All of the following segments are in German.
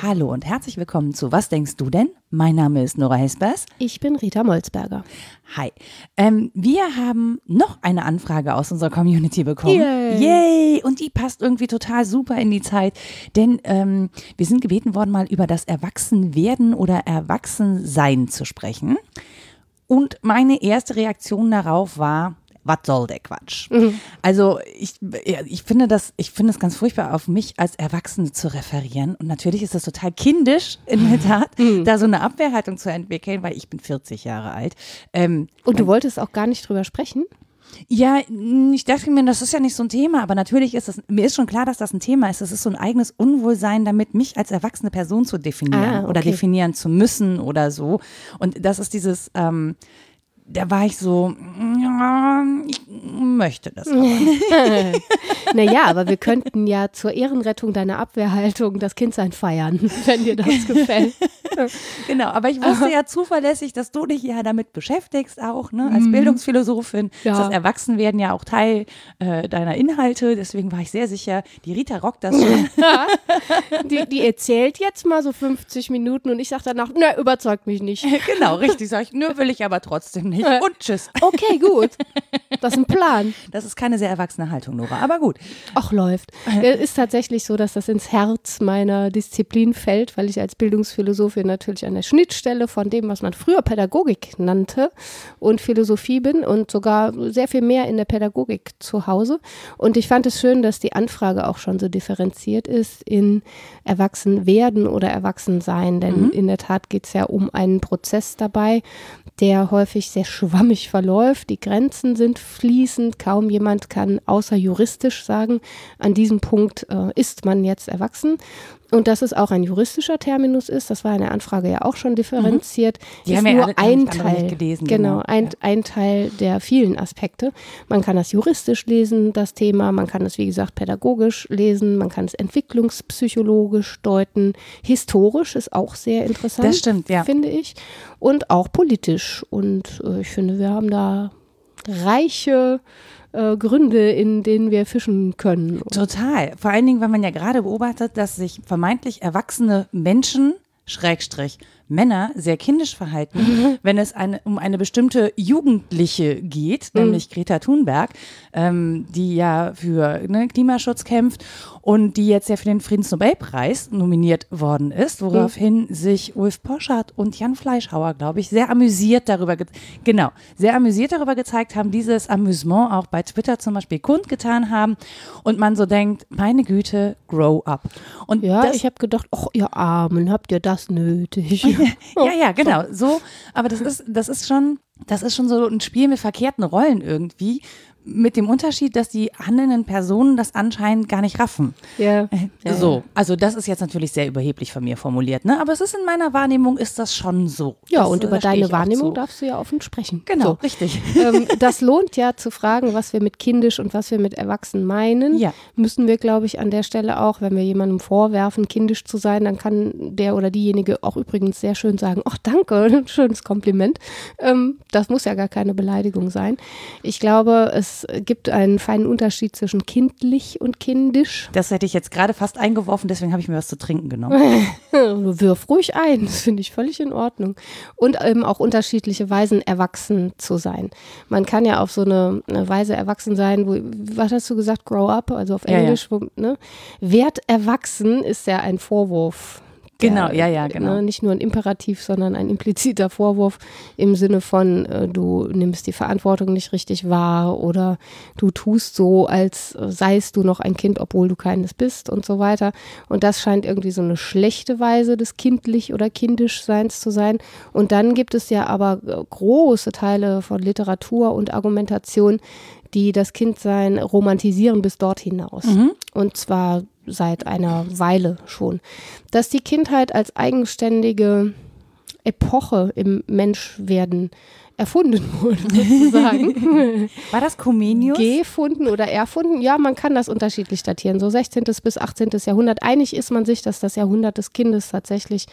Hallo und herzlich willkommen zu Was denkst du denn? Mein Name ist Nora Hespers. Ich bin Rita Molzberger. Hi. Ähm, wir haben noch eine Anfrage aus unserer Community bekommen. Yay. Yay! Und die passt irgendwie total super in die Zeit, denn ähm, wir sind gebeten worden, mal über das Erwachsenwerden oder Erwachsensein zu sprechen. Und meine erste Reaktion darauf war, was soll der Quatsch? Also ich, ich finde das, ich finde es ganz furchtbar, auf mich als Erwachsene zu referieren. Und natürlich ist das total kindisch, in der Tat, da so eine Abwehrhaltung zu entwickeln, weil ich bin 40 Jahre alt. Ähm, Und du wolltest auch gar nicht drüber sprechen? Ja, ich dachte mir, das ist ja nicht so ein Thema, aber natürlich ist es, mir ist schon klar, dass das ein Thema ist. Es ist so ein eigenes Unwohlsein damit, mich als erwachsene Person zu definieren Ah, oder okay. definieren zu müssen oder so. Und das ist dieses, ähm, da war ich so, ja, ich möchte das aber. Naja, aber wir könnten ja zur Ehrenrettung deiner Abwehrhaltung das Kindsein feiern, wenn dir das gefällt. Genau, aber ich wusste ja zuverlässig, dass du dich ja damit beschäftigst auch, ne, als Bildungsphilosophin. Mhm. Ja. Ist das Erwachsenwerden ja auch Teil äh, deiner Inhalte. Deswegen war ich sehr sicher, die Rita rockt das schon. Die, die erzählt jetzt mal so 50 Minuten und ich sage danach, na, überzeugt mich nicht. genau, richtig, sag ich. Nö, will ich aber trotzdem nicht. Und tschüss. Okay, gut. Das ist ein Plan. Das ist keine sehr erwachsene Haltung, Nora. Aber gut. Ach, läuft. Es ist tatsächlich so, dass das ins Herz meiner Disziplin fällt, weil ich als Bildungsphilosophin natürlich an der Schnittstelle von dem, was man früher Pädagogik nannte und Philosophie bin und sogar sehr viel mehr in der Pädagogik zu Hause. Und ich fand es schön, dass die Anfrage auch schon so differenziert ist in Erwachsenwerden oder Erwachsensein. Denn in der Tat geht es ja um einen Prozess dabei, der häufig sehr schwammig verläuft. Die Grenzen sind fließend. Kaum jemand kann außer juristisch sagen, an diesem Punkt äh, ist man jetzt erwachsen. Und dass es auch ein juristischer Terminus ist, das war in der Anfrage ja auch schon differenziert, Die ist haben ja nur alle ein Teil. gelesen, genau, genau. ein, Ja. ein Teil der vielen Aspekte. Man kann das juristisch lesen, das Thema. Man kann es, wie gesagt, pädagogisch lesen. Man kann es entwicklungspsychologisch deuten. Historisch ist auch sehr interessant. Das stimmt, ja. Finde ich. Und auch politisch. Und äh, ich finde, wir haben da reiche äh, Gründe, in denen wir fischen können. Total. Vor allen Dingen, weil man ja gerade beobachtet, dass sich vermeintlich erwachsene Menschen, Schrägstrich, Männer sehr kindisch verhalten, wenn es eine, um eine bestimmte Jugendliche geht, nämlich Greta Thunberg, ähm, die ja für ne, Klimaschutz kämpft und die jetzt ja für den Friedensnobelpreis nominiert worden ist, woraufhin sich Ulf Poschardt und Jan Fleischhauer, glaube ich, sehr amüsiert darüber, ge genau, sehr amüsiert darüber gezeigt haben, dieses Amüsement auch bei Twitter zum Beispiel kundgetan haben und man so denkt, meine Güte, grow up. Und Ja, ich habe gedacht, ach, ihr Armen, habt ihr das nötig? Ja, ja, genau, so, aber das ist, das ist schon, das ist schon so ein Spiel mit verkehrten Rollen irgendwie, mit dem Unterschied, dass die handelnden Personen das anscheinend gar nicht raffen. ja. ja, so, also das ist jetzt natürlich sehr überheblich von mir formuliert, ne? Aber es ist in meiner Wahrnehmung ist das schon so. Ja, das, und äh, über deine Wahrnehmung darfst du ja offen sprechen. Genau, So. richtig. ähm, das lohnt ja zu fragen, was wir mit kindisch und was wir mit erwachsen meinen. Ja. Müssen wir, glaube ich, an der Stelle auch, wenn wir jemandem vorwerfen, kindisch zu sein, dann kann der oder diejenige auch übrigens sehr schön sagen, ach danke, schönes Kompliment. Ähm, das muss ja gar keine Beleidigung sein. Ich glaube, es gibt einen feinen Unterschied zwischen kindlich und kindisch. Das hätte ich jetzt gerade fast eingeworfen, deswegen habe ich mir was zu trinken genommen. Wirf ruhig ein, das finde ich völlig in Ordnung. Und eben auch unterschiedliche Weisen, erwachsen zu sein. Man kann ja auf so eine, eine Weise erwachsen sein, wo, was hast du gesagt, grow up, also auf Ja, ja. Englisch, Wo, ne? Wert erwachsen ist ja ein Vorwurf. Genau, ja, ja, genau. Ne, nicht nur ein Imperativ, sondern ein impliziter Vorwurf im Sinne von, äh, du nimmst die Verantwortung nicht richtig wahr oder du tust so, als äh, seist du noch ein Kind, obwohl du keines bist und so weiter. Und das scheint irgendwie so eine schlechte Weise des kindlich oder kindischseins zu sein. Und dann gibt es ja aber äh, große Teile von Literatur und Argumentation, die das Kindsein romantisieren bis dort hinaus. Und zwar seit einer Weile schon. Dass die Kindheit als eigenständige Epoche im Menschwerden erfunden wurde, sozusagen. War das Comenius? Gefunden oder erfunden? Ja, man kann das unterschiedlich datieren. So 16. bis 18. Jahrhundert. Einig ist man sich, dass das Jahrhundert des Kindes tatsächlich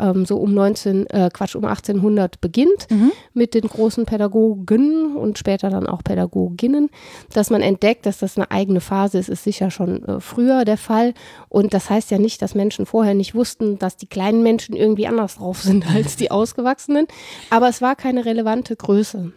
ähm, so um 19, äh, Quatsch, um 1800 beginnt Mhm. mit den großen Pädagogen und später dann auch Pädagoginnen. Dass man entdeckt, dass das eine eigene Phase ist, ist sicher schon äh, früher der Fall. Und das heißt ja nicht, dass Menschen vorher nicht wussten, dass die kleinen Menschen irgendwie anders drauf sind als die Ausgewachsenen. Aber es war keine relevante Größe.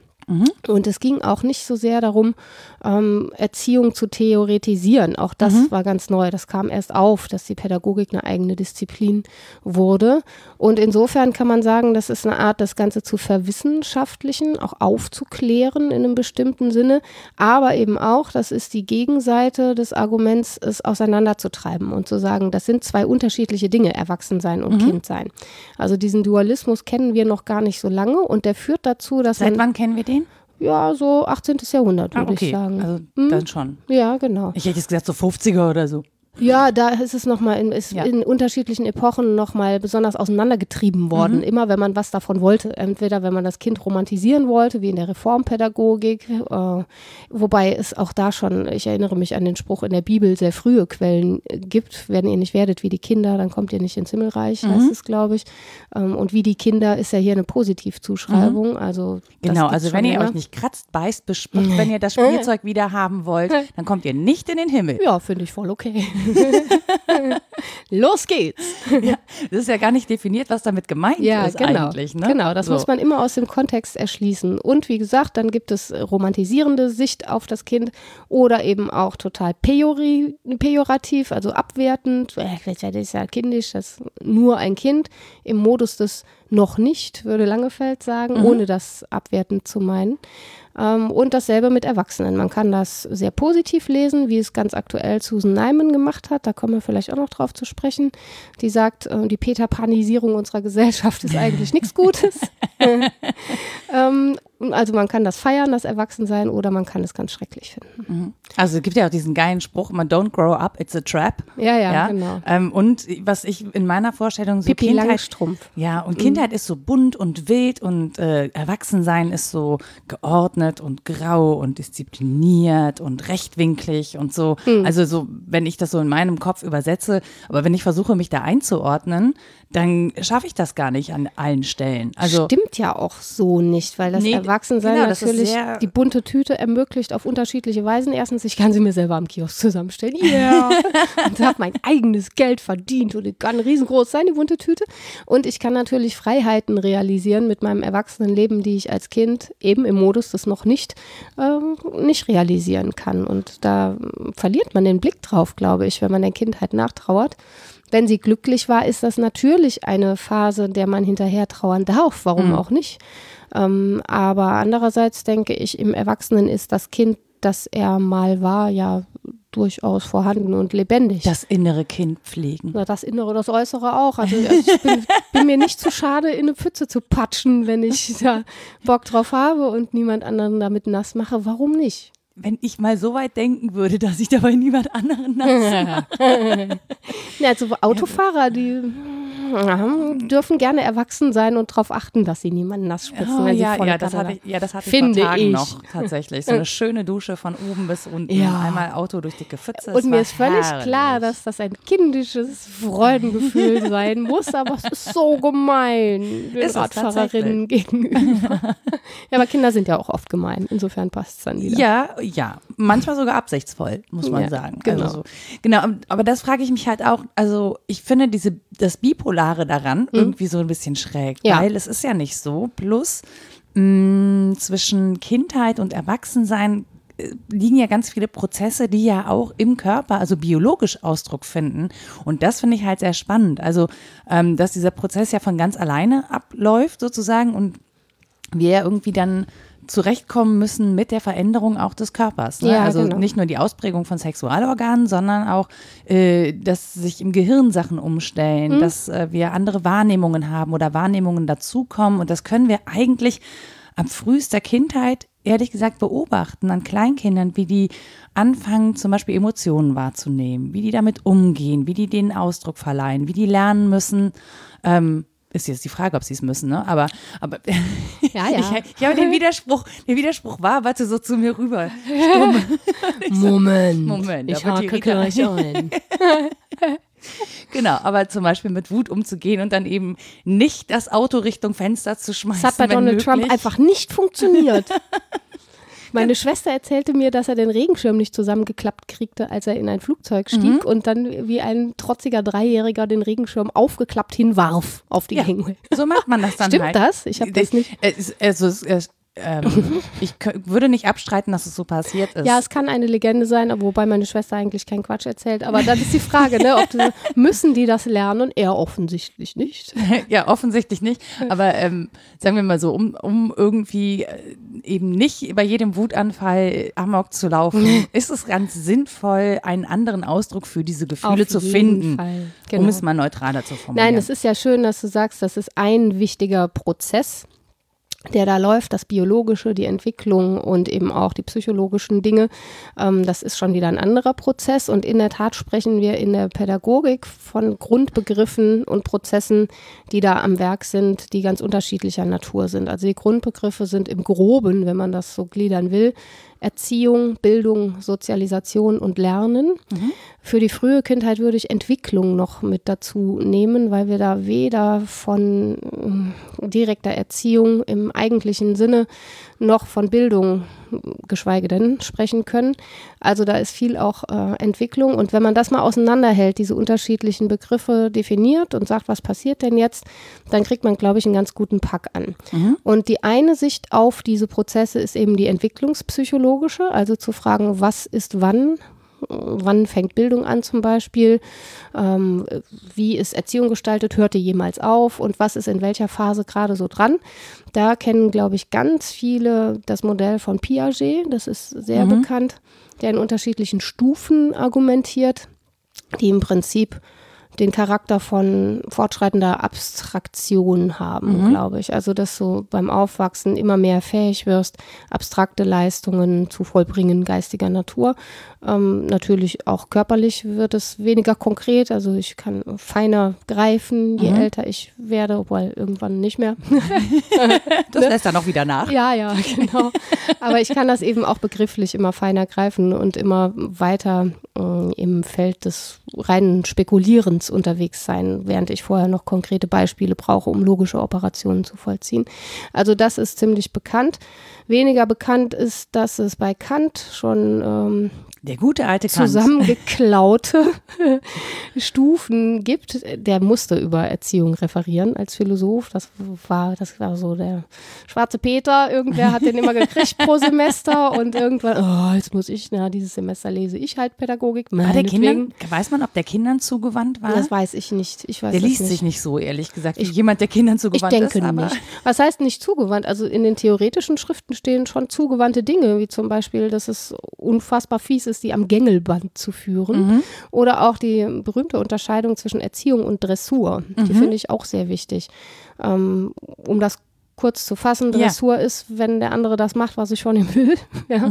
Und es ging auch nicht so sehr darum, ähm, Erziehung zu theoretisieren. Auch das war ganz neu. Das kam erst auf, dass die Pädagogik eine eigene Disziplin wurde. Und insofern kann man sagen, das ist eine Art, das Ganze zu verwissenschaftlichen, auch aufzuklären in einem bestimmten Sinne. Aber eben auch, das ist die Gegenseite des Arguments, es auseinanderzutreiben und zu sagen, das sind zwei unterschiedliche Dinge, Erwachsensein und Kindsein. Also diesen Dualismus kennen wir noch gar nicht so lange und der führt dazu, dass Seit man wann kennen wir den? Ja, so 18. Jahrhundert, Ah, würde okay. ich sagen. Also Hm? dann schon. ja, genau. Ich hätte jetzt gesagt so 50er oder so. Ja, da ist es nochmal in, ist Ja. in unterschiedlichen Epochen nochmal besonders auseinandergetrieben worden, Mhm. immer wenn man was davon wollte. Entweder wenn man das Kind romantisieren wollte, wie in der Reformpädagogik, äh, wobei es auch da schon, ich erinnere mich an den Spruch in der Bibel, sehr frühe Quellen äh, gibt, wenn ihr nicht werdet wie die Kinder, dann kommt ihr nicht ins Himmelreich, Mhm. heißt es, glaube ich. Ähm, und wie die Kinder ist ja hier eine Positivzuschreibung. Also das Genau, also wenn ihr länger. euch nicht kratzt, beißt, bespuckt, wenn ihr das Spielzeug wieder haben wollt, dann kommt ihr nicht in den Himmel. Ja, finde ich voll okay. Los geht's. Das ist ja gar nicht definiert, was damit gemeint Ja, ist genau. eigentlich. Ne? Genau, das So. muss man immer aus dem Kontext erschließen. Und wie gesagt, dann gibt es romantisierende Sicht auf das Kind oder eben auch total pejori, pejorativ, also abwertend. Äh, Das ist ja kindisch, das ist nur ein Kind im Modus des noch nicht, würde Langefeld sagen, Mhm. ohne das abwertend zu meinen. Ähm, und dasselbe mit Erwachsenen. Man kann das sehr positiv lesen, wie es ganz aktuell Susan Nyman gemacht hat. Da kommen wir vielleicht auch noch drauf zu sprechen. Die sagt, äh, die Peter-Panisierung unserer Gesellschaft ist eigentlich nichts Gutes. also man kann das feiern, das Erwachsensein, oder man kann es ganz schrecklich finden. Also es gibt ja auch diesen geilen Spruch, man don't grow up, it's a trap. Ja, ja, genau. Ähm, und was ich in meiner Vorstellung so Pippi Kindheit, Langstrumpf. ja, und Kindheit ist so bunt und wild und äh, Erwachsensein ist so geordnet und grau und diszipliniert und rechtwinklig und so. Hm. Also so, wenn ich das so in meinem Kopf übersetze, aber wenn ich versuche, mich da einzuordnen, dann schaffe ich das gar nicht an allen Stellen. Also Stimmt ja auch so nicht, weil das Nee, Erwachsensein genau, das natürlich die bunte Tüte ermöglicht auf unterschiedliche Weisen. Erstens, ich kann sie mir selber am Kiosk zusammenstellen. Ja. und habe mein eigenes Geld verdient und die kann riesengroß sein, die bunte Tüte. Und ich kann natürlich Freiheiten realisieren mit meinem Erwachsenenleben, die ich als Kind eben im Modus des noch nicht, ähm, nicht realisieren kann. Und da verliert man den Blick drauf, glaube ich, wenn man der Kindheit nachtrauert. Wenn sie glücklich war, ist das natürlich eine Phase, der man hinterher trauern darf. Warum auch nicht? Ähm, aber andererseits denke ich, im Erwachsenen ist das Kind, das er mal war, ja durchaus vorhanden und lebendig. das innere Kind pflegen. Na, das Innere, das Äußere auch. Also, also ich bin, bin mir nicht zu schade, in eine Pfütze zu patschen, wenn ich da Bock drauf habe und niemand anderen damit nass mache. Warum nicht? Wenn ich mal so weit denken würde, dass ich dabei niemand anderen nass Ja, also Autofahrer, die dürfen gerne erwachsen sein und darauf achten, dass sie niemanden nass spritzen, Oh, wenn ja, sie volle ja, das hatte ich, ja, das hatte Finde ich vor Tagen ich. noch tatsächlich. So eine schöne Dusche von oben bis unten. Ja. Einmal Auto durch dicke Pfütze. Und mir ist völlig herrlich. klar, dass das ein kindisches Freudengefühl sein muss, aber es ist so gemein den Ist Radfahrerinnen gegenüber. ja, aber Kinder sind ja auch oft gemein. Insofern passt es dann wieder. Ja, ja, manchmal sogar absichtsvoll, muss man Ja, sagen. genau. Also so. Genau, aber das frage ich mich halt auch, also ich finde diese, das Bipolare daran irgendwie so ein bisschen schräg, Mhm. Ja. weil es ist ja nicht so. Plus mh, zwischen Kindheit und Erwachsensein äh, liegen ja ganz viele Prozesse, die ja auch im Körper, also biologisch Ausdruck finden. Und das finde ich halt sehr spannend. Also, ähm, dass dieser Prozess ja von ganz alleine abläuft sozusagen und wir ja irgendwie dann zurechtkommen müssen mit der Veränderung auch des Körpers. Ne? Ja, also genau. nicht nur die Ausprägung von Sexualorganen, sondern auch, äh, dass sich im Gehirn Sachen umstellen, Mhm. dass äh, wir andere Wahrnehmungen haben oder Wahrnehmungen dazukommen. Und das können wir eigentlich ab frühester Kindheit, ehrlich gesagt, beobachten an Kleinkindern, wie die anfangen, zum Beispiel Emotionen wahrzunehmen, wie die damit umgehen, wie die denen Ausdruck verleihen, wie die lernen müssen, ähm, ist jetzt die Frage, ob sie es müssen, ne? Aber, aber Ja, ja. ich, ich habe den Widerspruch, der Widerspruch war, warte so zu mir rüber. Moment. Moment, ich hake gleich ein. Genau, aber zum Beispiel mit Wut umzugehen und dann eben nicht das Auto Richtung Fenster zu schmeißen. Das hat bei wenn Donald möglich. Trump einfach nicht funktioniert. Meine Schwester erzählte mir, dass er den Regenschirm nicht zusammengeklappt kriegte, als er in ein Flugzeug Mhm. stieg und dann wie ein trotziger Dreijähriger den Regenschirm aufgeklappt hinwarf auf die Ja, Gangway. so macht man das dann Stimmt halt. das? Ich habe das nicht. Also, es ähm, ich würde nicht abstreiten, dass es so passiert ist. Ja, es kann eine Legende sein, wobei meine Schwester eigentlich keinen Quatsch erzählt. Aber dann ist die Frage, ne, du, müssen die das lernen? Er offensichtlich nicht. ja, offensichtlich nicht. Aber ähm, sagen wir mal so, um, um irgendwie äh, eben nicht bei jedem Wutanfall Amok zu laufen, ist es ganz sinnvoll, einen anderen Ausdruck für diese Gefühle Auf zu finden, Fall. um Genau. es mal neutraler zu formulieren. Nein, es ist ja schön, dass du sagst, das ist ein wichtiger Prozess, der da läuft, das Biologische, die Entwicklung und eben auch die psychologischen Dinge. Ähm, das ist schon wieder ein anderer Prozess. Und in der Tat sprechen wir in der Pädagogik von Grundbegriffen und Prozessen, die da am Werk sind, die ganz unterschiedlicher Natur sind. Also die Grundbegriffe sind im Groben, wenn man das so gliedern will, Erziehung, Bildung, Sozialisation und Lernen. Für die frühe Kindheit würde ich Entwicklung noch mit dazu nehmen, weil wir da weder von äh, direkter Erziehung im eigentlichen Sinne noch von Bildung, geschweige denn, sprechen können. Also da ist viel auch äh, Entwicklung. Und wenn man das mal auseinanderhält, diese unterschiedlichen Begriffe definiert und sagt, was passiert denn jetzt, dann kriegt man, glaube ich, einen ganz guten Pack an. Und die eine Sicht auf diese Prozesse ist eben die entwicklungspsychologische, also zu fragen, was ist wann, wann fängt Bildung an zum Beispiel, ähm, wie ist Erziehung gestaltet, hört die jemals auf? Und was ist in welcher Phase gerade so dran. Da kennen, glaube ich, ganz viele das Modell von Piaget, das ist sehr bekannt, der in unterschiedlichen Stufen argumentiert, die im Prinzip den Charakter von fortschreitender Abstraktion haben, glaube ich. Also, dass du beim Aufwachsen immer mehr fähig wirst, abstrakte Leistungen zu vollbringen geistiger Natur. Ähm, natürlich auch körperlich wird es weniger konkret. Also, ich kann feiner greifen, je älter ich werde, obwohl irgendwann nicht mehr. das lässt dann auch wieder nach. Ja, ja, genau. Aber ich kann das eben auch begrifflich immer feiner greifen und immer weiter äh, im Feld des reinen Spekulierens unterwegs sein, während ich vorher noch konkrete Beispiele brauche, um logische Operationen zu vollziehen. Also das ist ziemlich bekannt. Weniger bekannt ist, dass es bei Kant schon ähm, Der gute alte Kant. zusammengeklaute Stufen gibt. Der musste über Erziehung referieren als Philosoph. Das war, das war so der schwarze Peter. Irgendwer hat den immer gekriegt pro Semester und irgendwann, oh, jetzt muss ich, na, dieses Semester lese ich halt Pädagogik. War der. Kindern, weiß man, ob der Kindern zugewandt war? Das weiß ich nicht. Ich weiß der liest nicht. sich nicht so, ehrlich gesagt, wie jemand, der Kindern Ich zugewandt denke ist. Nicht. Was heißt nicht zugewandt? Also in den theoretischen Schriften stehen schon zugewandte Dinge, wie zum Beispiel, dass es unfassbar fies ist, die am Gängelband zu führen. Oder auch die berühmte Unterscheidung zwischen Erziehung und Dressur. Die finde ich auch sehr wichtig. Ähm, um das kurz zu fassen, Ja. Dressur ist, wenn der andere das macht, was ich von ihm will. Ja?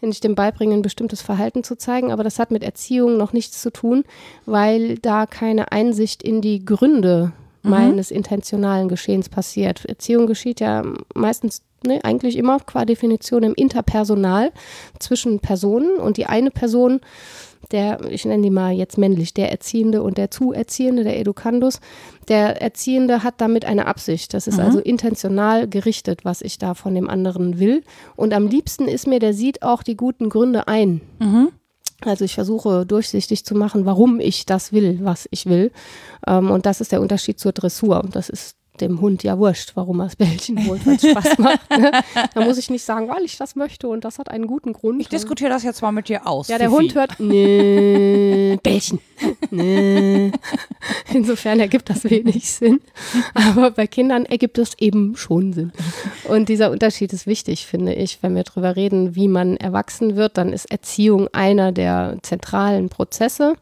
Wenn ich dem beibringe, ein bestimmtes Verhalten zu zeigen. Aber das hat mit Erziehung noch nichts zu tun, weil da keine Einsicht in die Gründe meines intentionalen Geschehens passiert. Erziehung geschieht ja meistens, ne, eigentlich immer qua Definition im Interpersonal zwischen Personen und die eine Person, der, ich nenne die mal jetzt männlich, der Erziehende und der Zuerziehende, der Educandus, der Erziehende hat damit eine Absicht. Das ist also intentional gerichtet, was ich da von dem anderen will. Und am liebsten ist mir, der sieht auch die guten Gründe ein. Also ich versuche durchsichtig zu machen, warum ich das will, was ich will. Ähm, und das ist der Unterschied zur Dressur. Das ist dem Hund ja wurscht, warum er das Bällchen holt, weil es Spaß macht. Ne? Da muss ich nicht sagen, weil ich das möchte und das hat einen guten Grund. ich diskutiere das jetzt mal mit dir aus. ja, der Fifi. Hund hört, nee, Bällchen. Nee. Insofern ergibt das wenig Sinn. Aber bei Kindern ergibt es eben schon Sinn. Und dieser Unterschied ist wichtig, finde ich. Wenn wir darüber reden, wie man erwachsen wird, dann ist Erziehung einer der zentralen Prozesse.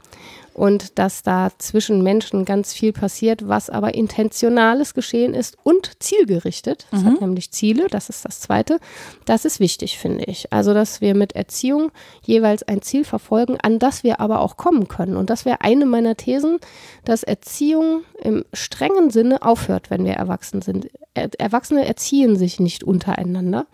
Und dass da zwischen Menschen ganz viel passiert, was aber intentionales Geschehen ist und zielgerichtet. Es hat nämlich Ziele, das ist das Zweite. Das ist wichtig, finde ich. Also, dass wir mit Erziehung jeweils ein Ziel verfolgen, an das wir aber auch kommen können. Und das wäre eine meiner Thesen, dass Erziehung im strengen Sinne aufhört, wenn wir erwachsen sind. Er Erwachsene erziehen sich nicht untereinander.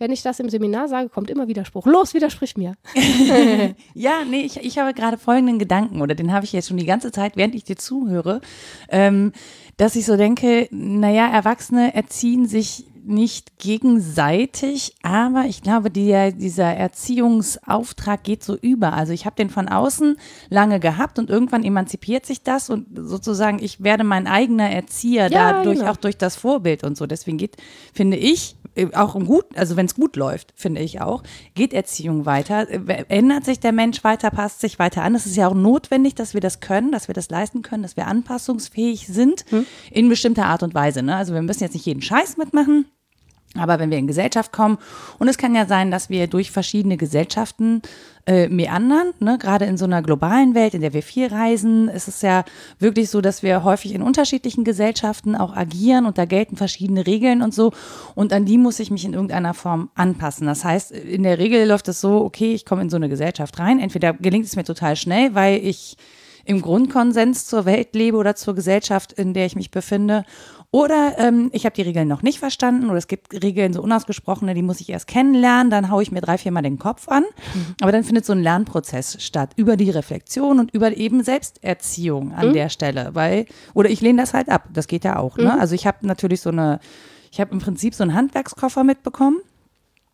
Wenn ich das im Seminar sage, kommt immer Widerspruch. Los, widersprich mir. Ja, nee, ich, ich habe gerade folgenden Gedanken, oder den habe ich jetzt schon die ganze Zeit, während ich dir zuhöre, ähm, dass ich so denke, naja, Erwachsene erziehen sich nicht gegenseitig, aber ich glaube, der, dieser Erziehungsauftrag geht so über. Also ich habe den von außen lange gehabt und irgendwann emanzipiert sich das und sozusagen ich werde mein eigener Erzieher Ja, dadurch, genau. auch durch das Vorbild und so. Deswegen geht, finde ich, auch im gut, also wenn es gut läuft, finde ich auch, geht Erziehung weiter, äh, ändert sich der Mensch weiter, passt sich weiter an. Es ist ja auch notwendig, dass wir das können, dass wir das leisten können, dass wir anpassungsfähig sind in bestimmter Art und Weise. Ne? Also wir müssen jetzt nicht jeden Scheiß mitmachen. Aber wenn wir in Gesellschaft kommen, und es kann ja sein, dass wir durch verschiedene Gesellschaften äh, meandern, ne? gerade in so einer globalen Welt, in der wir viel reisen, ist es ja wirklich so, dass wir häufig in unterschiedlichen Gesellschaften auch agieren und da gelten verschiedene Regeln und so. Und an die muss ich mich in irgendeiner Form anpassen. Das heißt, in der Regel läuft es so, okay, ich komme in so eine Gesellschaft rein. Entweder gelingt es mir total schnell, weil ich im Grundkonsens zur Welt lebe oder zur Gesellschaft, in der ich mich befinde. Oder ähm, ich habe die Regeln noch nicht verstanden oder es gibt Regeln so unausgesprochene, die muss ich erst kennenlernen, dann haue ich mir drei, viermal den Kopf an. Aber dann findet so ein Lernprozess statt über die Reflexion und über eben Selbsterziehung an der Stelle. Weil, oder ich lehne das halt ab, das geht ja auch. Ne? Also ich habe natürlich so eine, ich habe im Prinzip so einen Handwerkskoffer mitbekommen.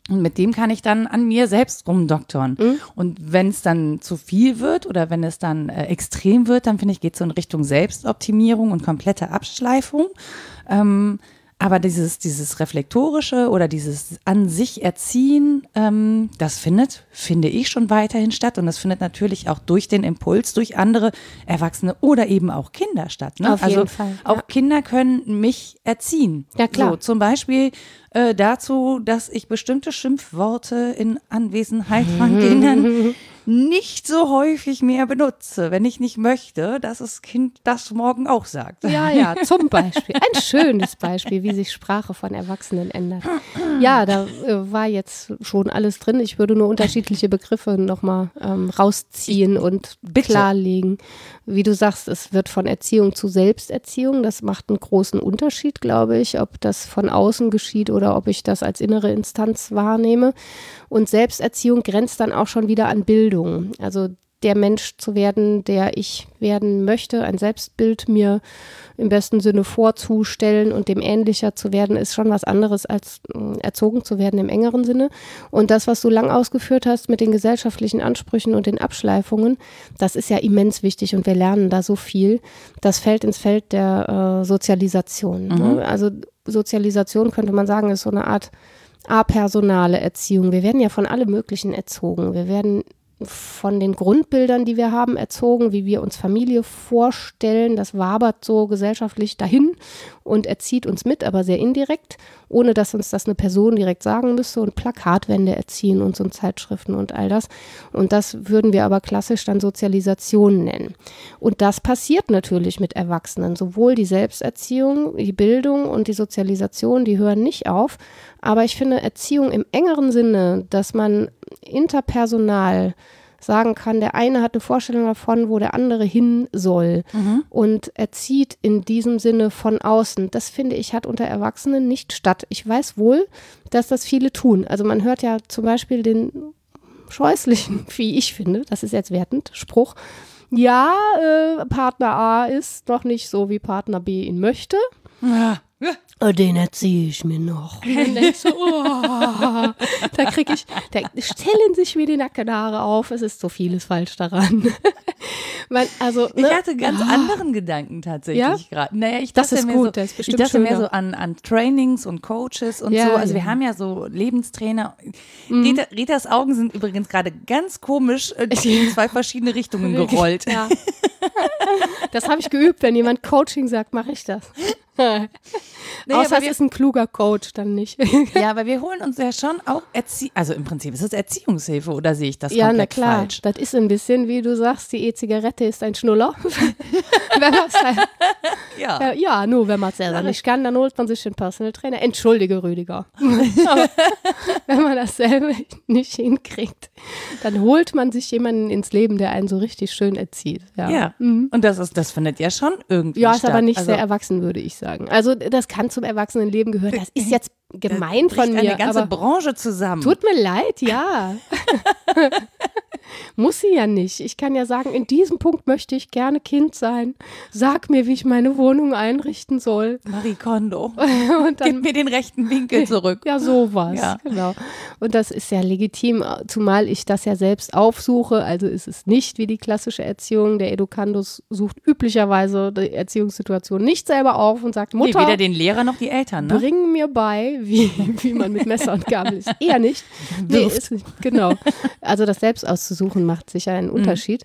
Und mit dem kann ich dann an mir selbst rumdoktern. Und wenn es dann zu viel wird oder wenn es dann äh, extrem wird, dann finde ich, geht es so in Richtung Selbstoptimierung und komplette Abschleifung. Ähm, aber dieses, dieses Reflektorische oder dieses an sich Erziehen, ähm, das findet, finde ich, schon weiterhin statt. Und das findet natürlich auch durch den Impuls, durch andere Erwachsene oder eben auch Kinder statt. Ne? Auf also jeden Fall, ja. auch Kinder können mich erziehen. Ja, klar. So, zum Beispiel äh, dazu, dass ich bestimmte Schimpfworte in Anwesenheit von Kindern nicht so häufig mehr benutze, wenn ich nicht möchte, dass das Kind das morgen auch sagt. Ja, ja, zum Beispiel. Ein schönes Beispiel, wie sich Sprache von Erwachsenen ändert. Ja, da äh, war jetzt schon alles drin. Ich würde nur unterschiedliche Begriffe nochmal ähm, rausziehen und bitte. klarlegen. Wie du sagst, es wird von Erziehung zu Selbsterziehung. Das macht einen großen Unterschied, glaube ich, ob das von außen geschieht oder ob ich das als innere Instanz wahrnehme. Und Selbsterziehung grenzt dann auch schon wieder an Bildung. Also der Mensch zu werden, der ich werden möchte, ein Selbstbild mir im besten Sinne vorzustellen und dem ähnlicher zu werden, ist schon was anderes als äh, erzogen zu werden im engeren Sinne. Und das, was du lang ausgeführt hast mit den gesellschaftlichen Ansprüchen und den Abschleifungen, das ist ja immens wichtig und wir lernen da so viel. Das fällt ins Feld der äh, Sozialisation. Ne? Also Sozialisation könnte man sagen, ist so eine Art apersonale Erziehung. Wir werden ja von allem Möglichen erzogen. Wir werden von den Grundbildern, die wir haben, erzogen, wie wir uns Familie vorstellen. Das wabert so gesellschaftlich dahin und erzieht uns mit, aber sehr indirekt, ohne dass uns das eine Person direkt sagen müsste. Und Plakatwände erziehen uns und Zeitschriften und all das. Und das würden wir aber klassisch dann Sozialisation nennen. Und das passiert natürlich mit Erwachsenen. Sowohl die Selbsterziehung, die Bildung und die Sozialisation, die hören nicht auf. Aber ich finde Erziehung im engeren Sinne, dass man interpersonal sagen kann, der eine hat eine Vorstellung davon, wo der andere hin soll und erzieht in diesem Sinne von außen. Das finde ich hat unter Erwachsenen nicht statt. Ich weiß wohl, dass das viele tun. Also man hört ja zum Beispiel den scheußlichen, wie ich finde, das ist jetzt wertend, Spruch. Ja, äh, Partner A ist noch nicht so, wie Partner B ihn möchte. Ja. Oh, den erziehe ich mir noch. Und dann denkst du, oh, da krieg ich, da stellen sich mir die Nackenhaare auf. Es ist so vieles falsch daran. Man, also, Ich ne? hatte ganz Ah. anderen Gedanken tatsächlich Ja? gerade. Naja, ich Das dachte ist mir gut, so, das ist ich bestimmt dachte mehr schöner. so an, an Trainings und Coaches und Ja, so. Also wir ja. Mhm. haben ja so Lebenstrainer. Rita, Ritas Augen sind übrigens gerade ganz komisch äh, in zwei verschiedene Richtungen gerollt. Ja. Das habe ich geübt. Wenn jemand Coaching sagt, mache ich das. Nee, Außer es ist ein kluger Coach, dann nicht. Ja, aber wir holen uns ja schon auch Erzie also im Prinzip ist es Erziehungshilfe oder sehe ich das ja, na komplett klar. falsch? Das ist ein bisschen, wie du sagst, die E-Zigarette ist ein Schnuller. wenn halt, Ja. ja, ja, nur wenn man es selber nicht kann, dann holt man sich den Personal Trainer. Entschuldige, Rüdiger. Wenn man das selber nicht hinkriegt, dann holt man sich jemanden ins Leben, der einen so richtig schön erzieht. Ja, Ja. Und das ist das findet ja schon irgendwie Ja, ist statt. aber nicht also, sehr erwachsen, würde ich sagen. Also das kann zum Erwachsenenleben gehören. Das ist jetzt gemein von mir, eine ganze Branche zusammen. tut mir leid, ja. Muss sie ja nicht. Ich kann ja sagen, in diesem Punkt möchte ich gerne Kind sein. Sag mir, wie ich meine Wohnung einrichten soll. Marie Kondo. Und dann Gib mir den rechten Winkel zurück. Ja, sowas. Ja. Genau. Und das ist ja legitim, zumal ich das ja selbst aufsuche. Also ist es nicht wie die klassische Erziehung. Der Educandus sucht üblicherweise die Erziehungssituation nicht selber auf und sagt, Nee, Mutter, weder den Lehrer noch die Eltern, ne? bring mir bei, wie, wie man mit Messer und Gabel ist. Eher nicht. Nee, ist nicht. Genau. Also das selbst auszusuchen macht sicher einen Mhm. Unterschied.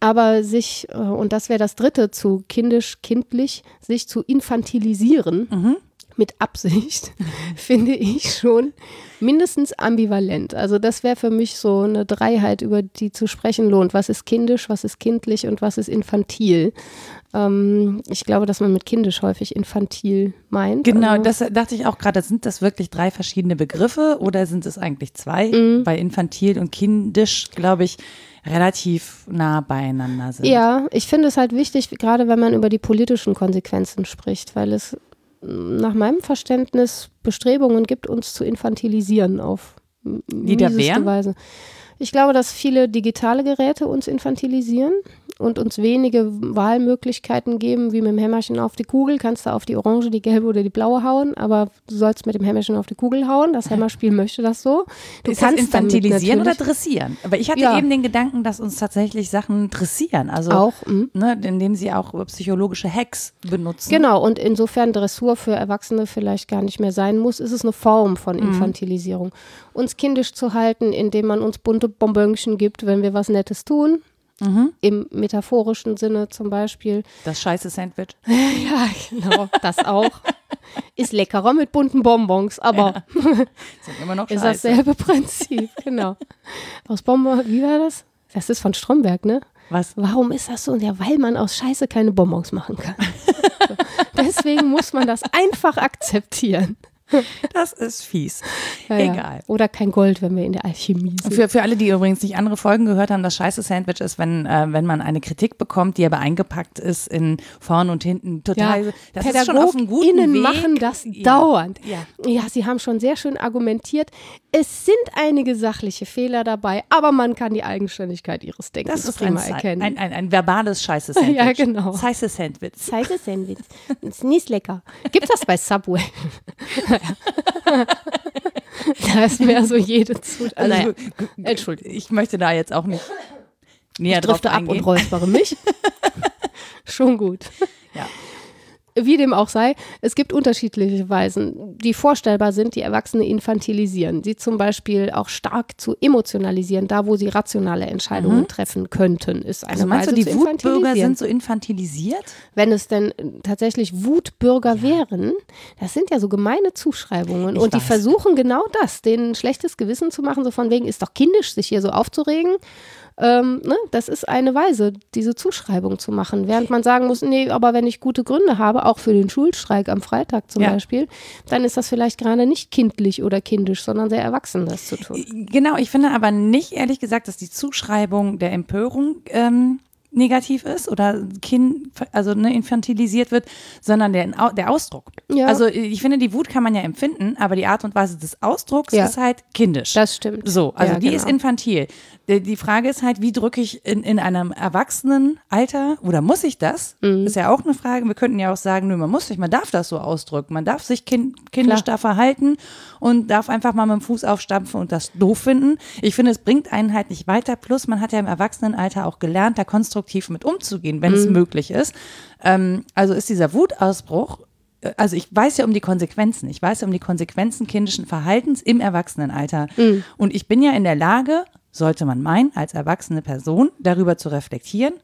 Aber sich, äh, und das wäre das dritte, zu kindisch, kindlich, sich zu infantilisieren Mhm. mit Absicht, finde ich schon mindestens ambivalent. Also das wäre für mich so eine Dreiheit, über die zu sprechen lohnt. Was ist kindisch, was ist kindlich und was ist infantil? Ähm, ich glaube, dass man mit kindisch häufig infantil meint. Genau, Also- das dachte ich auch gerade. Sind das wirklich drei verschiedene Begriffe oder sind es eigentlich zwei? Mhm. Weil infantil und kindisch, glaube ich, relativ nah beieinander sind. Ja, ich finde es halt wichtig, gerade wenn man über die politischen Konsequenzen spricht, weil es mm, nach meinem Verständnis Bestrebungen gibt, uns zu infantilisieren auf Die da wären? Weise. Ich glaube, dass viele digitale Geräte uns infantilisieren und uns wenige Wahlmöglichkeiten geben, wie mit dem Hämmerchen auf die Kugel. Kannst du auf die orange, die gelbe oder die blaue hauen, aber du sollst mit dem Hämmerchen auf die Kugel hauen. Das Hämmerspiel möchte das so. Du ist das damit infantilisieren oder dressieren? Aber ich hatte Ja. eben den Gedanken, dass uns tatsächlich Sachen dressieren. Also, auch. mm. ne, indem sie auch psychologische Hacks benutzen. Genau, und insofern Dressur für Erwachsene vielleicht gar nicht mehr sein muss, ist es eine Form von Mhm. Infantilisierung. Uns kindisch zu halten, indem man uns bunte Bonbönchen gibt, wenn wir was Nettes tun. Mhm. Im metaphorischen Sinne zum Beispiel. Das scheiße Sandwich. Ja, genau, das auch. Ist leckerer mit bunten Bonbons, aber Sind immer noch ist scheiße. dasselbe Prinzip, genau. Aus Bonbon, wie war das? Das ist von Stromberg, ne? Was? Warum ist das so? Ja, weil man aus Scheiße keine Bonbons machen kann. So. Deswegen muss man das einfach akzeptieren. Das ist fies. Ja, ja. Egal. Oder kein Gold, wenn wir in der Alchemie sind. Für, für alle, die übrigens nicht andere Folgen gehört haben, das scheiße Sandwich ist, wenn, äh, wenn man eine Kritik bekommt, die aber eingepackt ist in vorn und hinten total. das ist schon auf einem guten PädagogInnen Weg. machen das Ja. dauernd. Ja. ja, sie haben schon sehr schön argumentiert. Es sind einige sachliche Fehler dabei, aber man kann die Eigenständigkeit ihres Denkens Das ist ein, prima Sa- erkennen. ein, ein, ein verbales scheiße Sandwich. Ja, genau. Scheiße Sandwich. Scheiße Sandwich. Ist nicht lecker. Gibt das bei Subway? da ist mehr so jede Zutat. Also, naja, Entschuldigung. Ich möchte da jetzt auch nicht näher ich drauf drifte ab eingehen. und räuspere mich. Schon gut. Ja. Wie dem auch sei, es gibt unterschiedliche Weisen, die vorstellbar sind, die Erwachsene infantilisieren. Sie zum Beispiel auch stark zu emotionalisieren, da wo sie rationale Entscheidungen treffen könnten, ist eine Also meinst Weise du, die Wutbürger sind so infantilisiert? Wenn es denn tatsächlich Wutbürger wären, das sind ja so gemeine Zuschreibungen. Ich und die weiß. versuchen genau das, denen ein schlechtes Gewissen zu machen, so von wegen, ist doch kindisch, sich hier so aufzuregen. Ähm, ne? Das ist eine Weise, diese Zuschreibung zu machen. Während man sagen muss, nee, aber wenn ich gute Gründe habe, auch für den Schulstreik am Freitag zum Ja. Beispiel, dann ist das vielleicht gerade nicht kindlich oder kindisch, sondern sehr erwachsen, das zu tun. Genau, ich finde aber nicht, ehrlich gesagt, dass die Zuschreibung der Empörung ähm, negativ ist oder kind, also ne, infantilisiert wird, sondern der, der Ausdruck. Ja. Also ich finde, die Wut kann man ja empfinden, aber die Art und Weise des Ausdrucks Ja. ist halt kindisch. Das stimmt. So, also Ja, die ist genau. infantil. Die, die Frage ist halt, wie drücke ich in, in einem Erwachsenenalter oder muss ich das? Mhm. Ist ja auch eine Frage. Wir könnten ja auch sagen, nö, man muss nicht, man darf das so ausdrücken. Man darf sich kind, kindisch da verhalten und darf einfach mal mit dem Fuß aufstampfen und das doof finden. Ich finde, es bringt einen halt nicht weiter. Plus, man hat ja im Erwachsenenalter auch gelernt, da konstruktiv mit umzugehen, wenn es Mhm. möglich ist. Ähm, also ist dieser Wutausbruch also ich weiß ja um die Konsequenzen. Ich weiß ja um die Konsequenzen kindischen Verhaltens im Erwachsenenalter. Mhm. Und ich bin ja in der Lage, sollte man meinen, als erwachsene Person darüber zu reflektieren.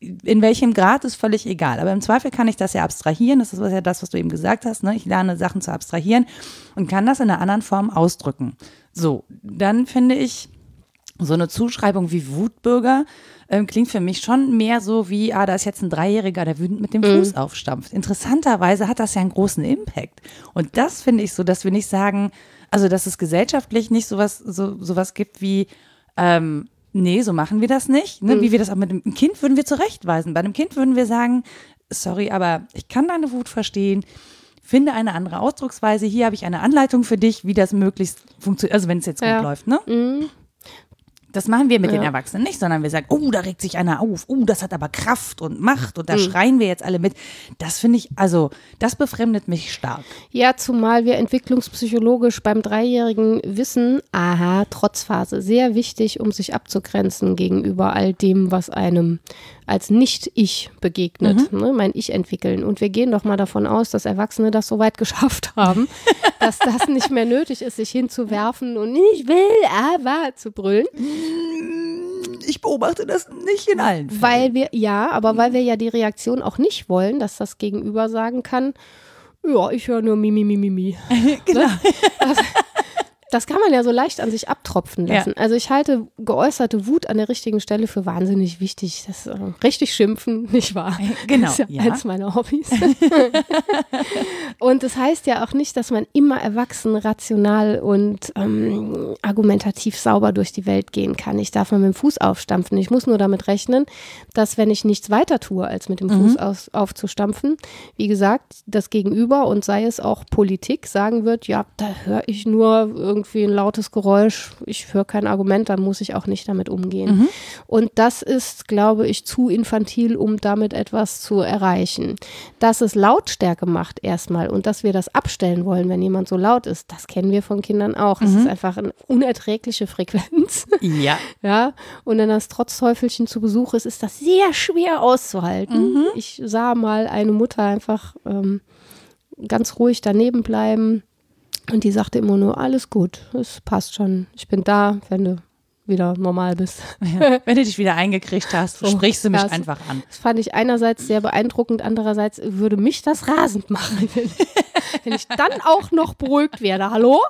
in welchem Grad ist völlig egal. Aber im Zweifel kann ich das ja abstrahieren. Das ist ja das, was du eben gesagt hast. Ne? Ich lerne Sachen zu abstrahieren und kann das in einer anderen Form ausdrücken. So, dann finde ich so eine Zuschreibung wie Wutbürger ähm, klingt für mich schon mehr so wie, ah, da ist jetzt ein Dreijähriger, der wütend mit dem Fuß mhm. aufstampft. Interessanterweise hat das ja einen großen Impact. Und das finde ich so, dass wir nicht sagen, also dass es gesellschaftlich nicht sowas, so, sowas gibt wie, ähm, nee, so machen wir das nicht. Ne? Mhm. Wie wir das auch mit einem Kind würden wir zurechtweisen. Bei einem Kind würden wir sagen, sorry, aber ich kann deine Wut verstehen. Finde eine andere Ausdrucksweise. Hier habe ich eine Anleitung für dich, wie das möglichst funktioniert. Also wenn es jetzt gut läuft, ne? Mhm. Das machen wir mit ja. den Erwachsenen nicht, sondern wir sagen, oh, da regt sich einer auf, oh, das hat aber Kraft und Macht und da mhm. schreien wir jetzt alle mit. Das finde ich, also, das befremdet mich stark. Ja, zumal wir entwicklungspsychologisch beim Dreijährigen wissen, aha, Trotzphase, sehr wichtig, um sich abzugrenzen gegenüber all dem, was einem als Nicht-Ich begegnet, mhm. ne, mein Ich entwickeln. Und wir gehen doch mal davon aus, dass Erwachsene das so weit geschafft haben, dass das nicht mehr nötig ist, sich hinzuwerfen und ich will aber zu brüllen. Ich beobachte das nicht in allen Fällen. Weil wir, ja, aber weil wir ja die Reaktion auch nicht wollen, dass das Gegenüber sagen kann, ja, ich höre nur Mimi, Mimi, Mimi. genau. Ne? Das, das kann man ja so leicht an sich abtropfen lassen. Ja. Also ich halte geäußerte Wut an der richtigen Stelle für wahnsinnig wichtig. Das äh, richtig schimpfen, nicht wahr? Genau. Das ist ja, ja. eins meiner Hobbys. und das heißt ja auch nicht, dass man immer erwachsen, rational und ähm, argumentativ sauber durch die Welt gehen kann. Ich darf mal mit dem Fuß aufstampfen. Ich muss nur damit rechnen, dass wenn ich nichts weiter tue, als mit dem mhm. Fuß aus, aufzustampfen, wie gesagt, das Gegenüber und sei es auch Politik sagen wird, ja, da höre ich nur irgendwie irgendwie ein lautes Geräusch, ich höre kein Argument, dann muss ich auch nicht damit umgehen. Mhm. Und das ist, glaube ich, zu infantil, um damit etwas zu erreichen. Dass es Lautstärke macht erstmal und dass wir das abstellen wollen, wenn jemand so laut ist, das kennen wir von Kindern auch. Es mhm. ist einfach eine unerträgliche Frequenz. Ja. ja. Und wenn das Trotzteufelchen zu Besuch ist, ist das sehr schwer auszuhalten. Mhm. Ich sah mal eine Mutter einfach ähm, ganz ruhig daneben bleiben und die sagte immer nur, alles gut, es passt schon. Ich bin da, wenn du wieder normal bist. Ja. Wenn du dich wieder eingekriegt hast, so, sprichst du mich ja, einfach an. Das fand ich einerseits sehr beeindruckend, andererseits würde mich das rasend machen, wenn, wenn ich dann auch noch beruhigt werde. Hallo?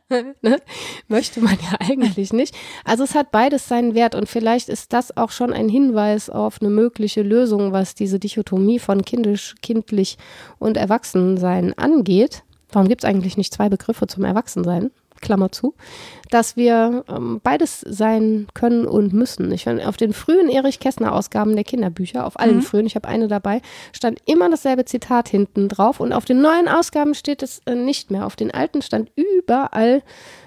ne? Möchte man ja eigentlich nicht. Also es hat beides seinen Wert und vielleicht ist das auch schon ein Hinweis auf eine mögliche Lösung, was diese Dichotomie von kindisch, kindlich und Erwachsensein angeht warum gibt es eigentlich nicht zwei Begriffe zum Erwachsensein? Klammer zu, dass wir ähm, beides sein können und müssen. Ich finde, auf den frühen Erich Kästner Ausgaben der Kinderbücher, auf allen mhm. frühen, ich habe eine dabei, stand immer dasselbe Zitat hinten drauf und auf den neuen Ausgaben steht es äh, nicht mehr. Auf den alten stand überall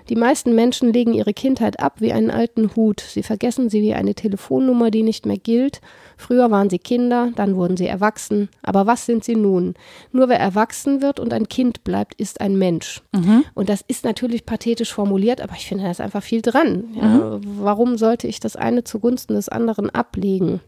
die meisten Menschen legen ihre Kindheit ab wie einen alten Hut. Sie vergessen sie wie eine Telefonnummer, die nicht mehr gilt. Früher waren sie Kinder, dann wurden sie erwachsen. Aber was sind sie nun? Nur wer erwachsen wird und ein Kind bleibt, ist ein Mensch. Mhm. Und das ist natürlich pathetisch formuliert, aber ich finde, da ist einfach viel dran. Ja, mhm. Warum sollte ich das eine zugunsten des anderen ablegen?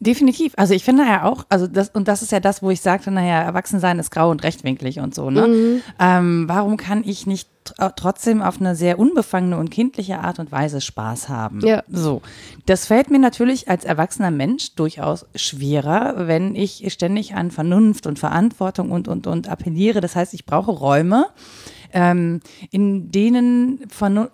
Definitiv. Also ich finde ja auch, also das, und das ist ja das, wo ich sagte, naja, Erwachsensein ist grau und rechtwinklig und so, ne? Mhm. Ähm, warum kann ich nicht trotzdem auf eine sehr unbefangene und kindliche Art und Weise Spaß haben? Ja. So. Das fällt mir natürlich als erwachsener Mensch durchaus schwerer, wenn ich ständig an Vernunft und Verantwortung und, und, und appelliere. Das heißt, ich brauche Räume, ähm, in denen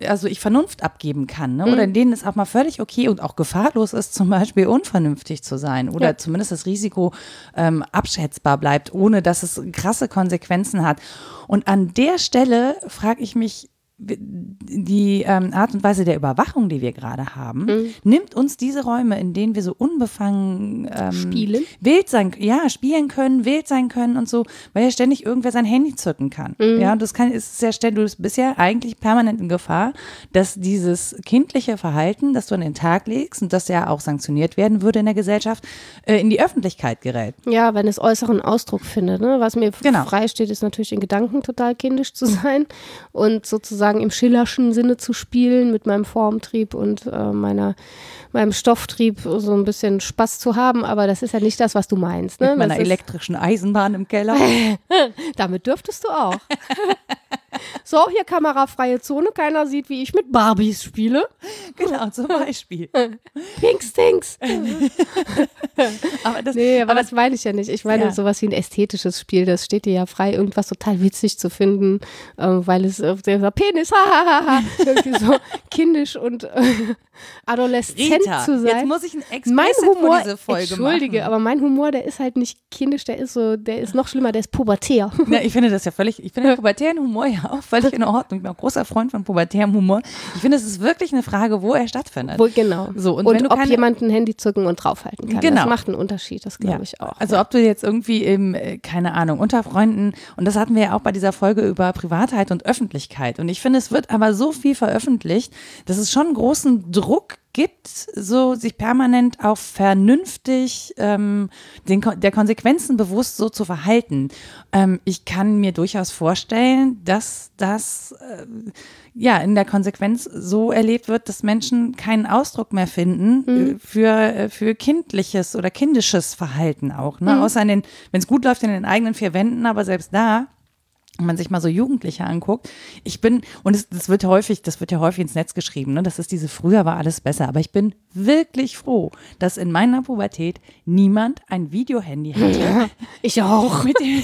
also ich Vernunft abgeben kann ne? oder in mhm. denen es auch mal völlig okay und auch gefahrlos ist, zum Beispiel unvernünftig zu sein oder ja. zumindest das Risiko ähm, abschätzbar bleibt, ohne dass es krasse Konsequenzen hat. Und an der Stelle frage ich mich, die ähm, Art und Weise der Überwachung, die wir gerade haben, mhm. nimmt uns diese Räume, in denen wir so unbefangen ähm, spielen, wild sein, ja, spielen können, wild sein können und so, weil ja ständig irgendwer sein Handy zücken kann. Mhm. Ja, und das kann ist sehr ständig, du bist ja eigentlich permanent in Gefahr, dass dieses kindliche Verhalten, das du an den Tag legst und das ja auch sanktioniert werden würde in der Gesellschaft, äh, in die Öffentlichkeit gerät. Ja, wenn es äußeren Ausdruck findet. Ne? Was mir genau. frei steht, ist natürlich in Gedanken total kindisch zu sein und sozusagen sozusagen im Schillerschen Sinne zu spielen, mit meinem Formtrieb und äh, meiner, meinem Stofftrieb so ein bisschen Spaß zu haben. Aber das ist ja nicht das, was du meinst. Ne? Mit meiner elektrischen Eisenbahn im Keller. Damit dürftest du auch. so, hier kamerafreie Zone, keiner sieht, wie ich mit Barbies spiele. Genau, zum Beispiel. Pink Stinks. aber das, Nee, aber, das meine ich ja nicht. Ich meine Ja. sowas wie ein ästhetisches Spiel, das steht dir ja frei, irgendwas total witzig zu finden, äh, weil es äh, der Penis, hahaha, irgendwie so kindisch und äh, adoleszent Rita, zu sein. jetzt muss ich ein mein Humor, für diese Folge entschuldige, machen. aber mein Humor, der ist halt nicht kindisch, der ist so, der ist noch schlimmer, der ist pubertär. Ja, ich finde das ja völlig, ich finde pubertären Humor ja auch völlig in Ordnung. Ich bin auch großer Freund von pubertärem Humor. Ich finde, es ist wirklich eine Frage, wo er stattfindet. Wohl, genau. So, und und wenn du ob keine- jemand ein Handy zücken und draufhalten kann. Genau. Das macht einen Unterschied, das glaube ich auch. Also ob du jetzt irgendwie im, äh, keine Ahnung, unter Freunden, und das hatten wir ja auch bei dieser Folge über Privatheit und Öffentlichkeit. Und ich finde, es wird aber so viel veröffentlicht, dass es schon großen Druck gibt, so sich permanent auch vernünftig ähm, den, der Konsequenzen bewusst so zu verhalten. Ähm, ich kann mir durchaus vorstellen, dass das äh, ja in der Konsequenz so erlebt wird, dass Menschen keinen Ausdruck mehr finden äh, für, äh, für kindliches oder kindisches Verhalten auch. Ne? Außer in den, wenn es gut läuft, in den eigenen vier Wänden, aber selbst da wenn man sich mal so Jugendliche anguckt, ich bin, und es, das wird häufig, das wird ja häufig ins Netz geschrieben, ne? das ist diese, früher war alles besser, aber ich bin wirklich froh, dass in meiner Pubertät niemand ein Videohandy hatte. ich auch. Mit dem,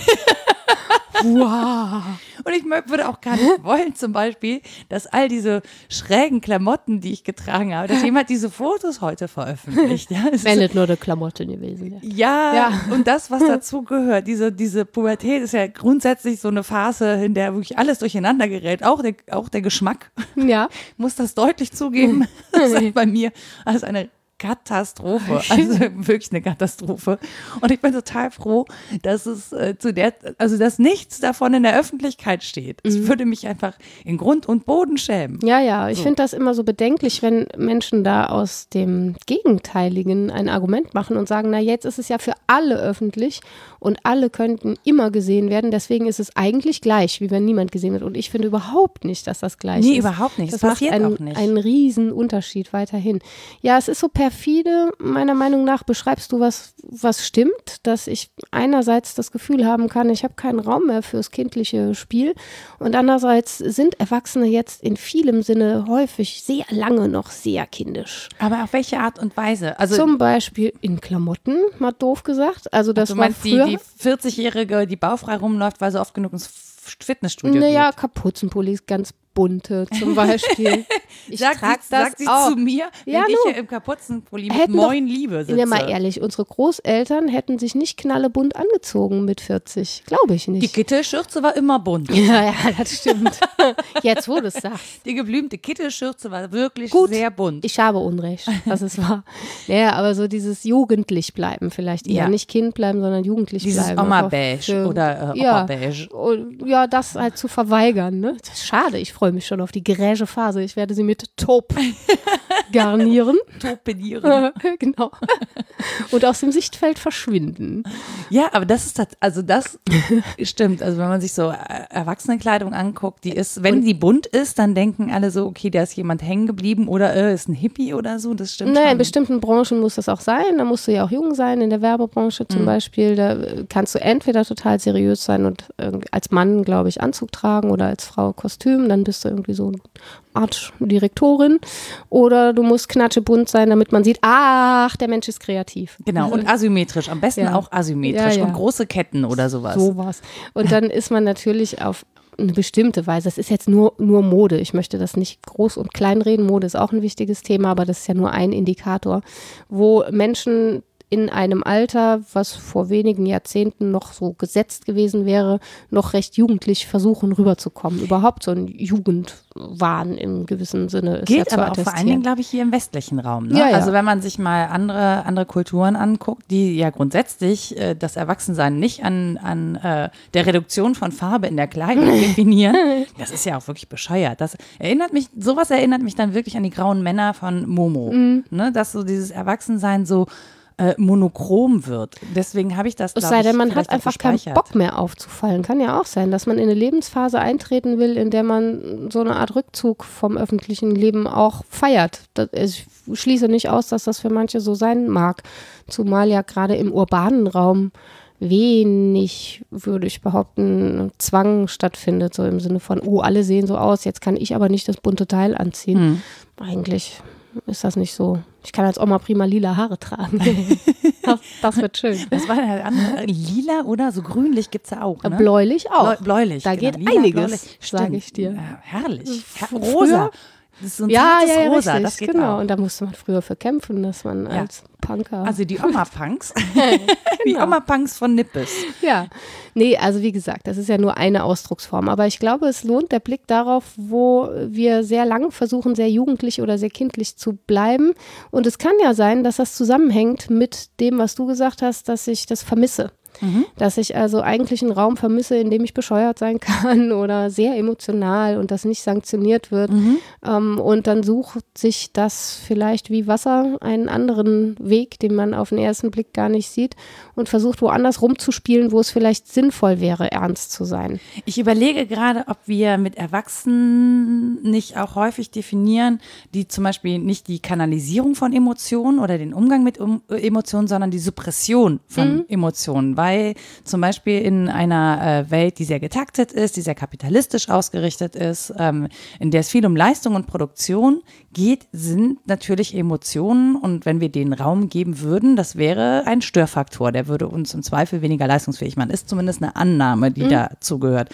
Wow. und ich würde auch gar nicht wollen, zum Beispiel, dass all diese schrägen Klamotten, die ich getragen habe, dass jemand diese Fotos heute veröffentlicht. Ja, Es nicht nur der Klamotte gewesen. Ja. Ja, Ja. und das, was dazu gehört, diese, diese Pubertät ist ja grundsätzlich so eine Phase, in der wirklich alles durcheinander gerät, auch der, auch der Geschmack. ja. muss das deutlich zugeben. Das ist bei mir als eine Katastrophe, also wirklich eine Katastrophe. Und ich bin total froh, dass es äh, zu der, also dass nichts davon in der Öffentlichkeit steht. Ich würde mich einfach in Grund und Boden schämen. Ja, ja, ich finde das immer so bedenklich, wenn Menschen da aus dem Gegenteiligen ein Argument machen und sagen, na jetzt ist es ja für alle öffentlich und alle könnten immer gesehen werden, deswegen ist es eigentlich gleich, wie wenn niemand gesehen wird. Und ich finde überhaupt nicht, dass das gleich Nee, ist. überhaupt nicht. Das Das macht passiert einen, auch nicht. einen riesen Unterschied weiterhin. Ja, es ist so perfide, meiner Meinung nach beschreibst du was, was stimmt, dass ich einerseits das Gefühl haben kann, ich habe keinen Raum mehr fürs kindliche Spiel und andererseits sind Erwachsene jetzt in vielem Sinne häufig sehr lange noch sehr kindisch. Aber auf welche Art und Weise? Also Zum Beispiel in Klamotten, mal doof gesagt. Also das du war meinst die, früher. Die 40-Jährige, die baufrei rumläuft, weil sie oft genug ins Fitnessstudio naja, geht. Kapuzenpullis, ganz bunte zum Beispiel. Ich Sagt trage sie, das sagt sie auch. zu mir, wenn Ja, ich hier im Kapuzenpulli mit Hätten doch- Moin Liebe sitze. Ja, mal ehrlich, unsere Großeltern hätten sich nicht knallebunt angezogen mit 40. Glaube ich Die nicht. Kittelschürze war immer bunt. ja, ja, das stimmt. Jetzt, wo du es sagst. Die geblümte Kittelschürze war wirklich Gut. sehr bunt. Ich habe Unrecht, was es war. Ja, aber so dieses jugendlich bleiben vielleicht eher. Ja. Nicht Kind bleiben, sondern jugendlich Dieses bleiben. Oma-Beige oder äh, ja. Opa-Beige. Ja, das halt zu verweigern. Ne? Das ist schade, ich freue mich schon auf die gräge Phase. Ich werde sie mit Top garnieren. Topenieren. genau. Und aus dem Sichtfeld verschwinden. ja, aber das ist, tat- also das stimmt. Also wenn man sich so äh, Erwachsenenkleidung anguckt, die ist, wenn die bunt ist, dann denken alle so, okay, da ist jemand hängen geblieben oder äh, ist ein Hippie oder so. Das stimmt Naja, in schon. bestimmten Branchen muss das auch sein. Da musst du ja auch jung sein. In der Werbebranche Mhm. zum Beispiel, da äh, kannst du entweder total seriös sein und irgendwie als Mann, glaube ich, Anzug tragen oder als Frau Kostüm. Dann bist du irgendwie so eine Art Direktorin. Oder du musst knatschebunt sein, damit man sieht, ach, der Mensch ist kreativ. Genau, und asymmetrisch. Am besten Ja. auch asymmetrisch Ja, ja. und große Ketten oder sowas. Sowas. Und dann ist man natürlich auf eine bestimmte Weise. Das ist jetzt nur, nur Mode. Ich möchte das nicht groß und klein reden. Mode ist auch ein wichtiges Thema, aber das ist ja nur ein Indikator, wo Menschen in einem Alter, was vor wenigen Jahrzehnten noch so gesetzt gewesen wäre, noch recht jugendlich versuchen rüberzukommen. Überhaupt so ein Jugendwahn im gewissen Sinne ist ja Gilt zu aber auch vor allen. Dingen, glaube ich, hier im westlichen Raum. Ne? Ja, ja. Also wenn man sich mal andere, andere Kulturen anguckt, die ja grundsätzlich äh, das Erwachsensein nicht an, an äh, der Reduktion von Farbe in der Kleidung definieren, das ist ja auch wirklich bescheuert. Das erinnert mich, sowas erinnert mich dann wirklich an die grauen Männer von Momo. Mhm. Ne? Dass so dieses Erwachsensein so äh, monochrom wird. Deswegen habe ich das, Es sei denn, man hat einfach keinen. Bock mehr aufzufallen. Kann ja auch sein, dass man in eine Lebensphase eintreten will, in der man so eine Art Rückzug vom öffentlichen Leben auch feiert. Das, ich schließe nicht aus, dass das für manche so sein mag. Zumal ja gerade im urbanen Raum wenig, würde ich behaupten, Zwang stattfindet, so im Sinne von, oh, alle sehen so aus, jetzt kann ich aber nicht das bunte Teil anziehen. Hm. Eigentlich ist das nicht so. Ich kann als Oma prima lila Haare tragen. das, das wird schön. Das war der andere. Lila oder so grünlich gibt es ja auch. Ne? Bläulich auch. Bläu- Bläulich. Da genau. geht Lila, einiges, bläulich. sag Stimmt. ich dir. Ja, herrlich. Her Früher- rosa. Das ist so ein ja, zartes ja, ja, Rosa. richtig, das geht genau. auch. Und da musste man früher für kämpfen, dass man Ja. als Punker. Also die Oma-Punks. Die Genau. Oma-Punks von Nippes. Ja, nee, also wie gesagt, das ist ja nur eine Ausdrucksform. Aber ich glaube, es lohnt der Blick darauf, wo wir sehr lang versuchen, sehr jugendlich oder sehr kindlich zu bleiben. Und es kann ja sein, dass das zusammenhängt mit dem, was du gesagt hast, dass ich das vermisse. Dass ich also eigentlich einen Raum vermisse, in dem ich bescheuert sein kann oder sehr emotional und das nicht sanktioniert wird. Ähm, und dann sucht sich das vielleicht wie Wasser einen anderen Weg, den man auf den ersten Blick gar nicht sieht und versucht woanders rumzuspielen, wo es vielleicht sinnvoll wäre, ernst zu sein. Ich überlege gerade, ob wir mit Erwachsenen nicht auch häufig definieren, die zum Beispiel nicht die Kanalisierung von Emotionen oder den Umgang mit um Emotionen, sondern die Suppression von Emotionen. Weil zum Beispiel in einer äh, Welt, die sehr getaktet ist, die sehr kapitalistisch ausgerichtet ist, ähm, in der es viel um Leistung und Produktion geht, sind natürlich Emotionen und wenn wir denen Raum geben würden, das wäre ein Störfaktor, der würde uns im Zweifel weniger leistungsfähig machen. Ist zumindest eine Annahme, die dazu gehört.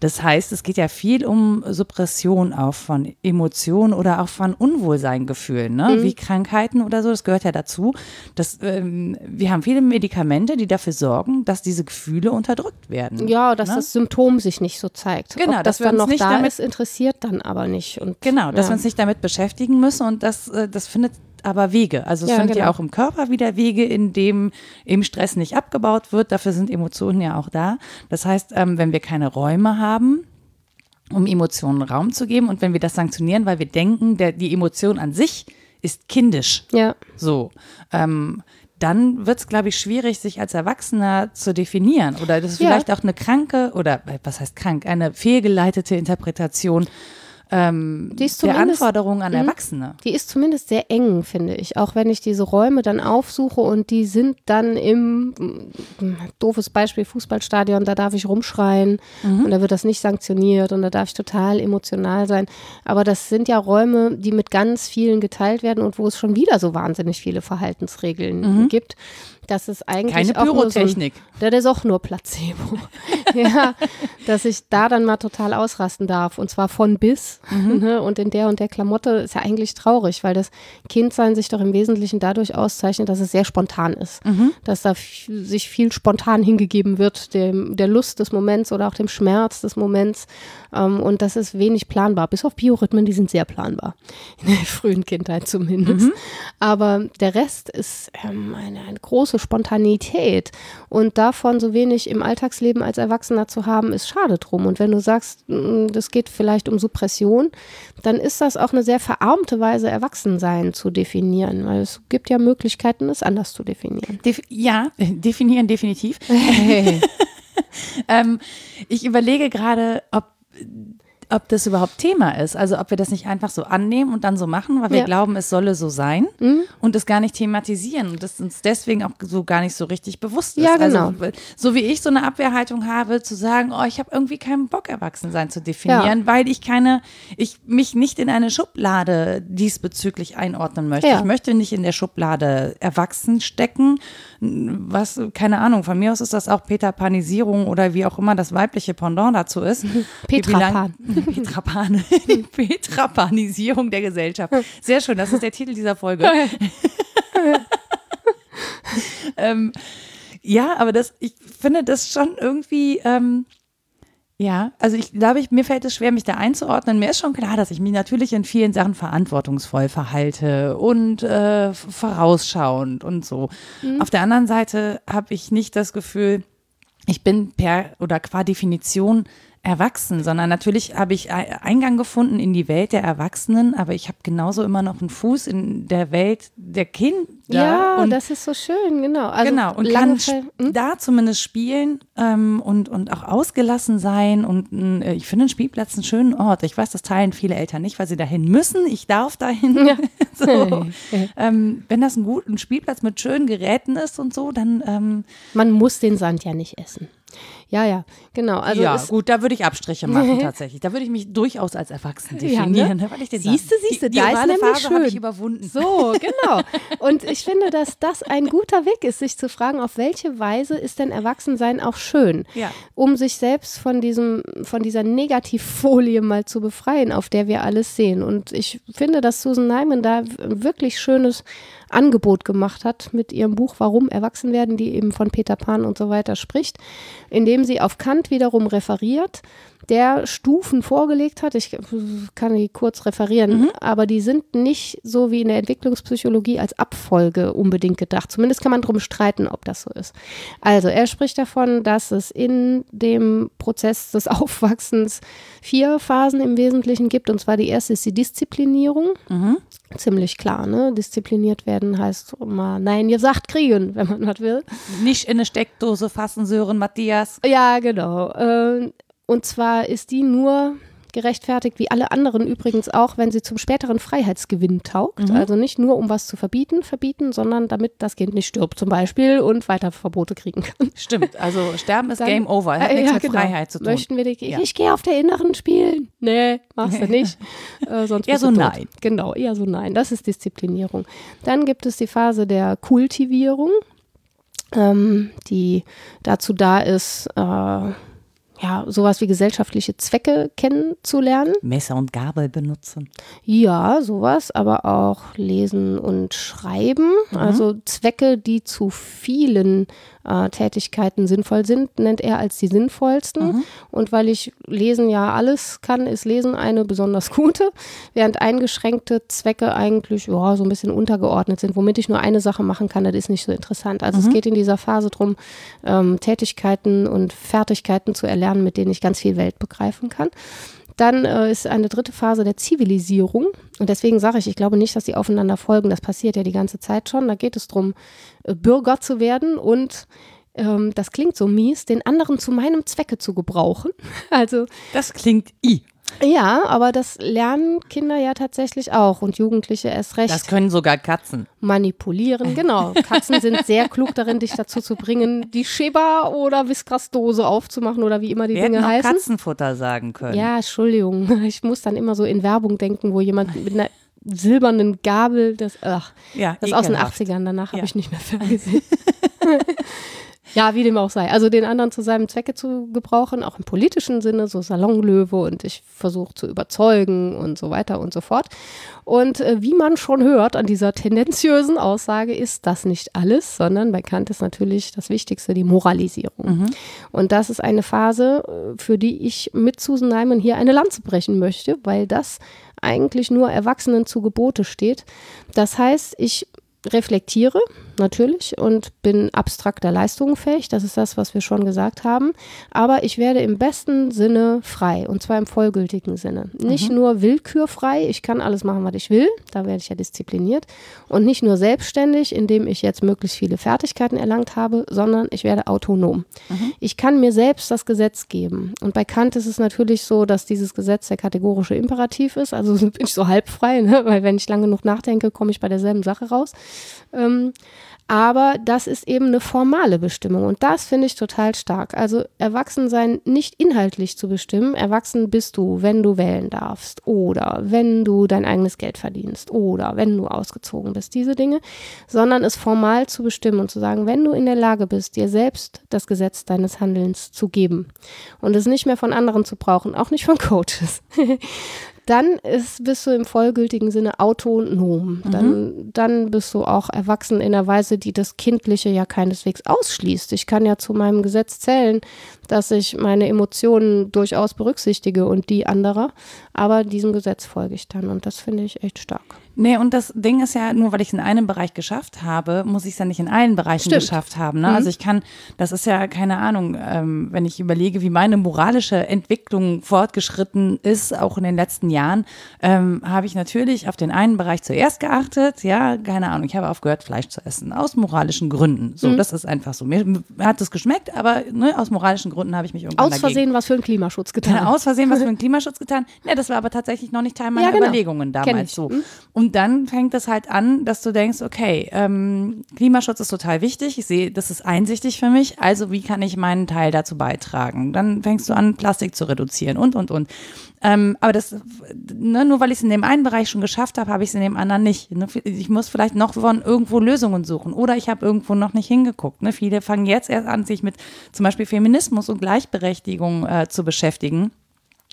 Das heißt, es geht ja viel um Suppression auch von Emotionen oder auch von Unwohlseingefühlen, ne? wie Krankheiten oder so, das gehört ja dazu. Das, ähm, wir haben viele Medikamente, die dafür sorgen, dass diese Gefühle unterdrückt werden. Ja, dass ne? das Symptom sich nicht so zeigt. Genau, Ob dass das wir dann uns noch nicht da damit- ist, interessiert dann aber nicht. Und, Genau, dass ja. wir uns nicht damit beschäftigen müssen und das, äh, das findet aber Wege. Also es Ja, findet ja genau. auch im Körper wieder Wege, in dem eben Stress nicht abgebaut wird. Dafür sind Emotionen ja auch da. Das heißt, ähm, wenn wir keine Räume haben, um Emotionen Raum zu geben und wenn wir das sanktionieren, weil wir denken, der, die Emotion an sich ist kindisch. Ja, So. Ähm, dann wird es, glaube ich, schwierig, sich als Erwachsener zu definieren. Oder das ist Ja. vielleicht auch eine kranke oder was heißt krank, eine fehlgeleitete Interpretation ähm, Die ist der zumindest- Anforderungen an Mhm. Erwachsene. die ist zumindest sehr eng, finde ich. Auch wenn ich diese Räume dann aufsuche und die sind dann im, mm, doofes Beispiel, Fußballstadion, da darf ich rumschreien Mhm. und da wird das nicht sanktioniert und da darf ich total emotional sein. Aber das sind ja Räume, die mit ganz vielen geteilt werden und wo es schon wieder so wahnsinnig viele Verhaltensregeln gibt. Das ist eigentlich Mhm. Keine auch nur so ein- Pyrotechnik. Das ist auch nur Placebo. ja, dass ich da dann mal total ausrasten darf. Und zwar von bis. Mhm. Ne? Und in der und der Klamotte ist ja eigentlich traurig, weil das Kindsein sich doch im Wesentlichen dadurch auszeichnet, dass es sehr spontan ist. Mhm. Dass da sich viel spontan hingegeben wird, dem, der Lust des Moments oder auch dem Schmerz des Moments. Ähm, und das ist wenig planbar. Bis auf Biorhythmen, die sind sehr planbar. In der frühen Kindheit zumindest. Aber der Rest ist ähm, eine, eine große Spontanität. Und davon so wenig im Alltagsleben als Erwachsener zu haben, ist schade drum. Und wenn du sagst, mm, das geht vielleicht um Suppression, dann ist das auch eine sehr verarmte Weise, Erwachsensein zu definieren. Weil es gibt ja Möglichkeiten, es anders zu definieren. Def ja, definieren definitiv. ähm, ich überlege gerade, ob, ob das überhaupt Thema ist. Also ob wir das nicht einfach so annehmen und dann so machen, weil wir Ja. glauben, es solle so sein und es gar nicht thematisieren und das uns deswegen auch so gar nicht so richtig bewusst ist. Ja, genau. Also, so wie ich so eine Abwehrhaltung habe, zu sagen, oh, ich habe irgendwie keinen Bock, Erwachsensein zu definieren, weil ich keine, ich mich nicht in eine Schublade diesbezüglich einordnen möchte. Ja. Ich möchte nicht in der Schublade erwachsen stecken. Was, keine Ahnung, von mir aus ist das auch Peter Panisierung oder wie auch immer das weibliche Pendant dazu ist. Petra Wie lang- Pan. Petra Pan. Die Petra Panisierung der Gesellschaft. Sehr schön, das ist der Titel dieser Folge. ähm, ja, aber das, ich finde das schon irgendwie, ähm, ja, also ich glaube, ich, mir fällt es schwer, mich da einzuordnen. Mir ist schon klar, dass ich mich natürlich in vielen Sachen verantwortungsvoll verhalte und äh, vorausschauend und so. Auf der anderen Seite habe ich nicht das Gefühl, ich bin per oder qua Definition erwachsen, sondern natürlich habe ich Eingang gefunden in die Welt der Erwachsenen, aber ich habe genauso immer noch einen Fuß in der Welt der Kinder. Ja, und das ist so schön, genau. Also genau, und kann hm? da zumindest spielen ähm, und, und auch ausgelassen sein. Und äh, ich finde einen Spielplatz einen schönen Ort. Ich weiß, das teilen viele Eltern nicht, weil sie dahin müssen. Ich darf dahin. Ja. so. ähm, wenn das ein guter Spielplatz mit schönen Geräten ist und so, dann. Ähm, Man muss den Sand ja nicht essen. Ja, ja, genau. Also ja, gut, da würde ich Abstriche machen tatsächlich. Da würde ich mich durchaus als Erwachsen definieren, ja, ne? Siehst du, siehst du, da ist nämlich Phase schön. ich überwunden. So, genau. Und ich finde, dass das ein guter Weg ist, sich zu fragen, auf welche Weise ist denn Erwachsensein auch schön, ja. um sich selbst von diesem, von dieser Negativfolie mal zu befreien, auf der wir alles sehen. Und ich finde, dass Susan Nyman da wirklich schönes Angebot gemacht hat mit ihrem Buch Warum Erwachsen werden, die eben von Peter Pan und so weiter spricht, indem sie auf Kant wiederum referiert, der Stufen vorgelegt hat. Ich kann die kurz referieren, mhm. aber die sind nicht so wie in der Entwicklungspsychologie als Abfolge unbedingt gedacht. Zumindest kann man darum streiten, ob das so ist. Also er spricht davon, dass es in dem Prozess des Aufwachsens vier Phasen im Wesentlichen gibt. Und zwar die erste ist die Disziplinierung. Mhm ziemlich klar, ne? Diszipliniert werden heißt mal Nein gesagt kriegen, wenn man was will. Nicht in eine Steckdose fassen, Sören Matthias. Ja, genau. Äh, und zwar ist die nur gerechtfertigt, wie alle anderen übrigens auch, wenn sie zum späteren Freiheitsgewinn taugt. Mhm. Also nicht nur, um was zu verbieten, verbieten, sondern damit das Kind nicht stirbt zum Beispiel und weiter Verbote kriegen kann. Stimmt, also Sterben ist Dann, Game Over, hat äh, nichts ja, mit genau. Freiheit zu tun. Möchten wir die, ja. ich gehe auf der inneren spielen. Nee, machst du nicht. äh, sonst eher so nein. Genau, eher so nein. Das ist Disziplinierung. Dann gibt es die Phase der Kultivierung, ähm, die dazu da ist, äh, ja, sowas wie gesellschaftliche Zwecke kennenzulernen. Messer und Gabel benutzen. Ja, sowas, aber auch lesen und schreiben. Mhm. Also Zwecke, die zu vielen äh, Tätigkeiten sinnvoll sind, nennt er als die sinnvollsten. Mhm. Und weil ich lesen ja alles kann, ist Lesen eine besonders gute, während eingeschränkte Zwecke eigentlich ja, so ein bisschen untergeordnet sind, womit ich nur eine Sache machen kann, das ist nicht so interessant. Also mhm. es geht in dieser Phase darum, ähm, Tätigkeiten und Fertigkeiten zu erlernen, mit denen ich ganz viel Welt begreifen kann. Dann äh, ist eine dritte Phase der Zivilisierung. Und deswegen sage ich, ich glaube nicht, dass die aufeinander folgen. Das passiert ja die ganze Zeit schon. Da geht es darum, äh, Bürger zu werden und ähm, das klingt so mies, den anderen zu meinem Zwecke zu gebrauchen. Also das klingt i. Ja, aber das lernen Kinder ja tatsächlich auch und Jugendliche erst recht. Das können sogar Katzen. Manipulieren, genau. Katzen sind sehr klug darin, dich dazu zu bringen, die Sheba oder Whiskas-Dose aufzumachen oder wie immer die Wir Dinge hätten heißen. Katzenfutter sagen können. Ja, Entschuldigung. Ich muss dann immer so in Werbung denken, wo jemand mit einer silbernen Gabel, das, ach, ja, das aus den 80ern, danach ja. habe ich nicht mehr gesehen. Ja, wie dem auch sei. Also den anderen zu seinem Zwecke zu gebrauchen, auch im politischen Sinne, so Salonlöwe und ich versuche zu überzeugen und so weiter und so fort. Und äh, wie man schon hört an dieser tendenziösen Aussage, ist das nicht alles, sondern bei Kant ist natürlich das Wichtigste die Moralisierung. Mhm. Und das ist eine Phase, äh, für die ich mit Susan Nyman hier eine Lanze brechen möchte, weil das eigentlich nur Erwachsenen zu Gebote steht. Das heißt, ich reflektiere natürlich und bin abstrakter Leistungen fähig. Das ist das, was wir schon gesagt haben. Aber ich werde im besten Sinne frei und zwar im vollgültigen Sinne. Nicht mhm. nur willkürfrei, ich kann alles machen, was ich will. Da werde ich ja diszipliniert. Und nicht nur selbstständig, indem ich jetzt möglichst viele Fertigkeiten erlangt habe, sondern ich werde autonom. Mhm. Ich kann mir selbst das Gesetz geben. Und bei Kant ist es natürlich so, dass dieses Gesetz der kategorische Imperativ ist. Also bin ich so halb frei, ne? weil wenn ich lange genug nachdenke, komme ich bei derselben Sache raus. Ähm, aber das ist eben eine formale Bestimmung und das finde ich total stark. Also Erwachsensein nicht inhaltlich zu bestimmen. Erwachsen bist du, wenn du wählen darfst oder wenn du dein eigenes Geld verdienst oder wenn du ausgezogen bist, diese Dinge, sondern es formal zu bestimmen und zu sagen, wenn du in der Lage bist, dir selbst das Gesetz deines Handelns zu geben und es nicht mehr von anderen zu brauchen, auch nicht von Coaches, dann ist, bist du im vollgültigen Sinne autonom. Mhm. Dann, dann bist du auch erwachsen in einer Weise, die das Kindliche ja keineswegs ausschließt. Ich kann ja zu meinem Gesetz zählen, dass ich meine Emotionen durchaus berücksichtige und die anderer. Aber diesem Gesetz folge ich dann und das finde ich echt stark. Nee, und das Ding ist ja, nur weil ich es in einem Bereich geschafft habe, muss ich es ja nicht in allen Bereichen Stimmt. geschafft haben. Ne? Mhm. Also ich kann, das ist ja keine Ahnung, ähm, wenn ich überlege, wie meine moralische Entwicklung fortgeschritten ist, auch in den letzten Jahren, ähm, habe ich natürlich auf den einen Bereich zuerst geachtet. Ja, keine Ahnung, ich habe aufgehört, Fleisch zu essen, aus moralischen Gründen. So, das ist einfach so. Mir hat es geschmeckt, aber ne, aus moralischen Gründen habe ich mich irgendwann Aus dagegen Versehen was für den Klimaschutz getan. ja, aus Versehen was für den Klimaschutz getan. Ja, das war aber tatsächlich noch nicht Teil meiner Ja, genau. Überlegungen damals so. Mhm. Und dann fängt es halt an, dass du denkst, okay, ähm, Klimaschutz ist total wichtig. Ich sehe, das ist einsichtig für mich. Also wie kann ich meinen Teil dazu beitragen? Dann fängst du an, Plastik zu reduzieren und, und, und. Ähm, aber das, ne, nur weil ich es in dem einen Bereich schon geschafft habe, habe ich es in dem anderen nicht. Ne? Ich muss vielleicht noch von irgendwo Lösungen suchen oder ich habe irgendwo noch nicht hingeguckt. Ne? Viele fangen jetzt erst an, sich mit zum Beispiel Feminismus und Gleichberechtigung äh, zu beschäftigen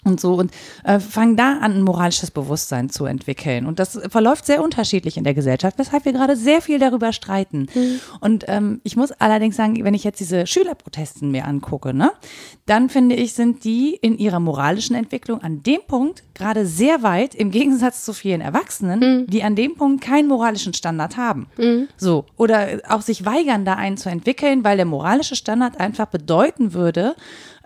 und so und äh, fangen da an, ein moralisches Bewusstsein zu entwickeln. Und das verläuft sehr unterschiedlich in der Gesellschaft, weshalb wir gerade sehr viel darüber streiten. Und ähm, ich muss allerdings sagen, wenn ich jetzt diese Schülerprotesten mir angucke, ne, dann finde ich, sind die in ihrer moralischen Entwicklung an dem Punkt gerade sehr weit, im Gegensatz zu vielen Erwachsenen, die an dem Punkt keinen moralischen Standard haben. So. Oder auch sich weigern, da einen zu entwickeln, weil der moralische Standard einfach bedeuten würde,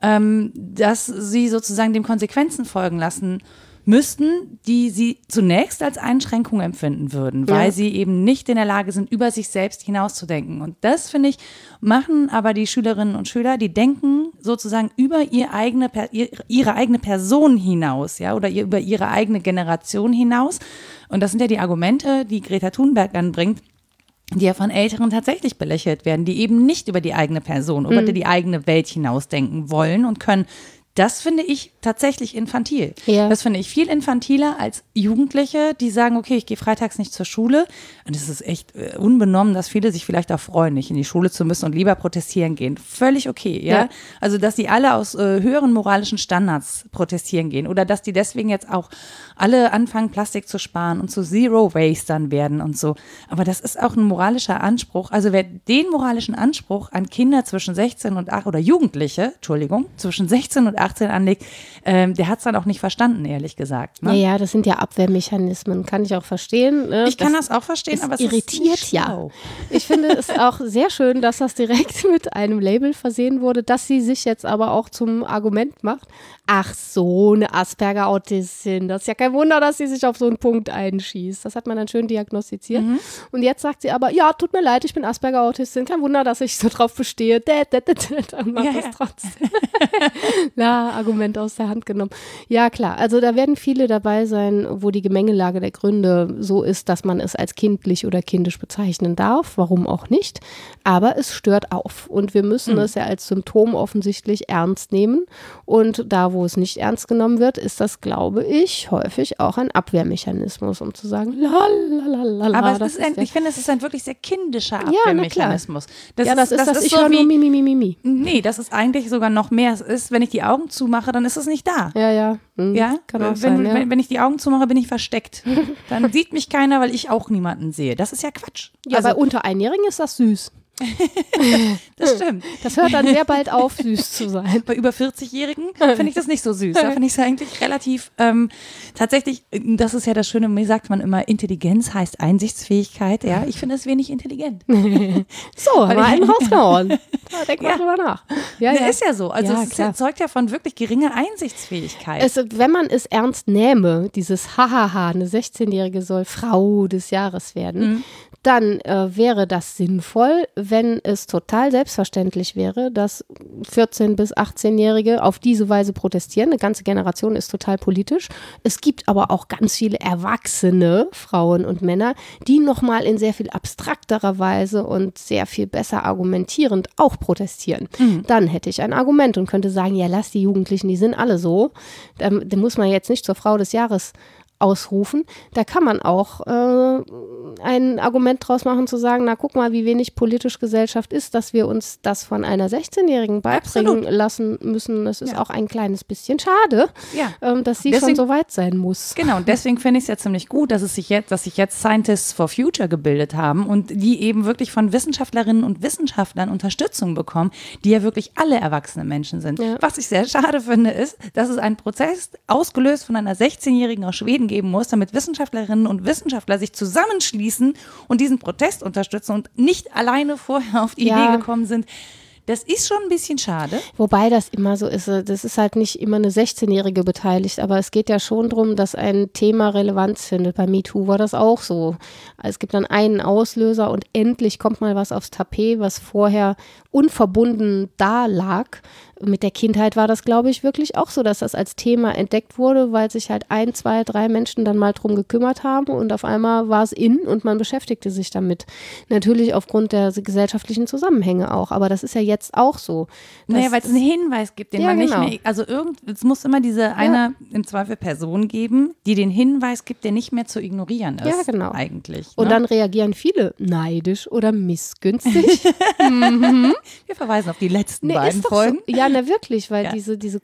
ähm, dass sie sozusagen dem Konsequenzen folgen lassen müssten, die sie zunächst als Einschränkung empfinden würden, weil Ja. sie eben nicht in der Lage sind, über sich selbst hinauszudenken. Und das, finde ich, machen aber die Schülerinnen und Schüler, die denken sozusagen über ihr eigene, ihre eigene Person hinaus, ja, oder über ihre eigene Generation hinaus. Und das sind ja die Argumente, die Greta Thunberg anbringt, die ja von Älteren tatsächlich belächelt werden, die eben nicht über die eigene Person, über Mhm. die eigene Welt hinausdenken wollen und können. Das finde ich tatsächlich infantil. Ja. Das finde ich viel infantiler als Jugendliche, die sagen, okay, ich gehe freitags nicht zur Schule. Und es ist echt äh, unbenommen, dass viele sich vielleicht auch freuen, nicht in die Schule zu müssen und lieber protestieren gehen. Völlig okay, ja. Ja. Also, dass die alle aus äh, höheren moralischen Standards protestieren gehen oder dass die deswegen jetzt auch alle anfangen, Plastik zu sparen und zu Zero Waste dann werden und so. Aber das ist auch ein moralischer Anspruch. Also, wer den moralischen Anspruch an Kinder zwischen 16 und 8 oder Jugendliche, Entschuldigung, zwischen 16 und 18 anlegt, ähm, der hat es dann auch nicht verstanden, ehrlich gesagt. Ne? Naja, das sind ja Abwehrmechanismen, kann ich auch verstehen. ne? Ich kann das, auch verstehen, aber es irritiert ja. Ich finde es auch sehr schön, dass das direkt mit einem Label versehen wurde, dass sie sich jetzt aber auch zum Argument macht. Ach so, eine Asperger-Autistin. Das ist ja kein Wunder, dass sie sich auf so einen Punkt einschießt. Das hat man dann schön diagnostiziert. Mhm. Und jetzt sagt sie aber, ja, tut mir leid, ich bin Asperger-Autistin. Kein Wunder, dass ich so drauf bestehe. Dä, dä, dä, dä, Und macht Ja, das ja. trotzdem. Na, Argument aus der Hand genommen. Ja, klar. Also da werden viele dabei sein, wo die Gemengelage der Gründe so ist, dass man es als kindlich oder kindisch bezeichnen darf. Warum auch nicht? Aber es stört auf. Und wir müssen es ja als Symptom offensichtlich ernst nehmen. Und da, wo es nicht ernst genommen wird, ist das, glaube ich, häufig auch ein Abwehrmechanismus, um zu sagen, la la la la la. Aber es das ist ein, der- ich finde, es ist ein wirklich sehr kindischer na klar. Abwehrmechanismus. ja, das ist das, ich so höre nur wie, Mimi, Mimi, Mimi. Nee, das ist eigentlich sogar noch mehr. Es ist, wenn ich die Augen zumache, dann ist es nicht da. Ja, ja. Hm, Ja, kann auch wenn, sein, ja. wenn, wenn ich die Augen zumache, bin ich versteckt. Dann sieht mich keiner, weil ich auch niemanden sehe. Das ist ja Quatsch. Ja, also, bei unter Einjährigen ist das süß. das stimmt. Das hört dann sehr bald auf, süß zu sein. Bei über 40-Jährigen finde ich das nicht so süß. Da finde ich es eigentlich relativ, ähm, tatsächlich, das ist ja das Schöne, mir sagt man immer, Intelligenz heißt Einsichtsfähigkeit. Ja, ich finde es wenig intelligent. So, wir ich- einen rausgehauen. Da denk mal Ja. drüber nach. Ja, Ja, ist ja so. Also Ja, es klar. zeugt ja von wirklich geringer Einsichtsfähigkeit. Es, wenn man es ernst nähme, dieses Hahaha, eine 16-Jährige soll Frau des Jahres werden, Mhm. dann äh, wäre das sinnvoll, wenn es total selbstverständlich wäre, dass 14- bis 18-Jährige auf diese Weise protestieren. Eine ganze Generation ist total politisch. Es gibt aber auch ganz viele erwachsene Frauen und Männer, die nochmal in sehr viel abstrakterer Weise und sehr viel besser argumentierend auch protestieren. Dann hätte ich ein Argument und könnte sagen, ja, lass die Jugendlichen, die sind alle so. Da, da muss man jetzt nicht zur Frau des Jahres ausrufen. Da kann man auch äh, ein Argument draus machen zu sagen, na guck mal, wie wenig politisch Gesellschaft ist, dass wir uns das von einer 16-Jährigen beibringen Absolut. lassen müssen. Das ist Ja. auch ein kleines bisschen schade, Ja. ähm, dass sie Deswegen- schon so weit sein muss. Genau, und deswegen finde ich es ja ziemlich gut, dass es sich jetzt, dass sich jetzt Scientists for Future gebildet haben und die eben wirklich von Wissenschaftlerinnen und Wissenschaftlern Unterstützung bekommen, die ja wirklich alle erwachsene Menschen sind. Ja. Was ich sehr schade finde, ist, dass es einen Prozess ausgelöst von einer 16-Jährigen aus Schweden geben muss, damit Wissenschaftlerinnen und Wissenschaftler sich zusammenschließen und diesen Protest unterstützen und nicht alleine vorher auf die Ja. Idee gekommen sind. Das ist schon ein bisschen schade. Wobei das immer so ist, äh, das ist halt nicht immer eine 16-Jährige beteiligt, aber es geht ja schon darum, dass ein Thema Relevanz findet. Bei MeToo war das auch so. Es gibt dann einen Auslöser und endlich kommt mal was aufs Tapet, was vorher unverbunden da lag. Mit der Kindheit war das, glaube ich, wirklich auch so, dass das als Thema entdeckt wurde, weil sich halt ein, zwei, drei Menschen dann mal drum gekümmert haben und auf einmal war es in und man beschäftigte sich damit. Natürlich aufgrund der gesellschaftlichen Zusammenhänge auch, aber das ist ja jetzt auch so. Naja, weil es einen Hinweis gibt, den Ja, man genau. nicht mehr, also irgend, es muss immer diese eine im Zweifel Person geben, die den Hinweis gibt, der nicht mehr zu ignorieren ist. Ja, genau. Eigentlich. Und ne? dann reagieren viele neidisch oder missgünstig. Wir verweisen auf die letzten Nee, beiden Folgen. So. Ja, na wirklich, weil Ja. diese, diese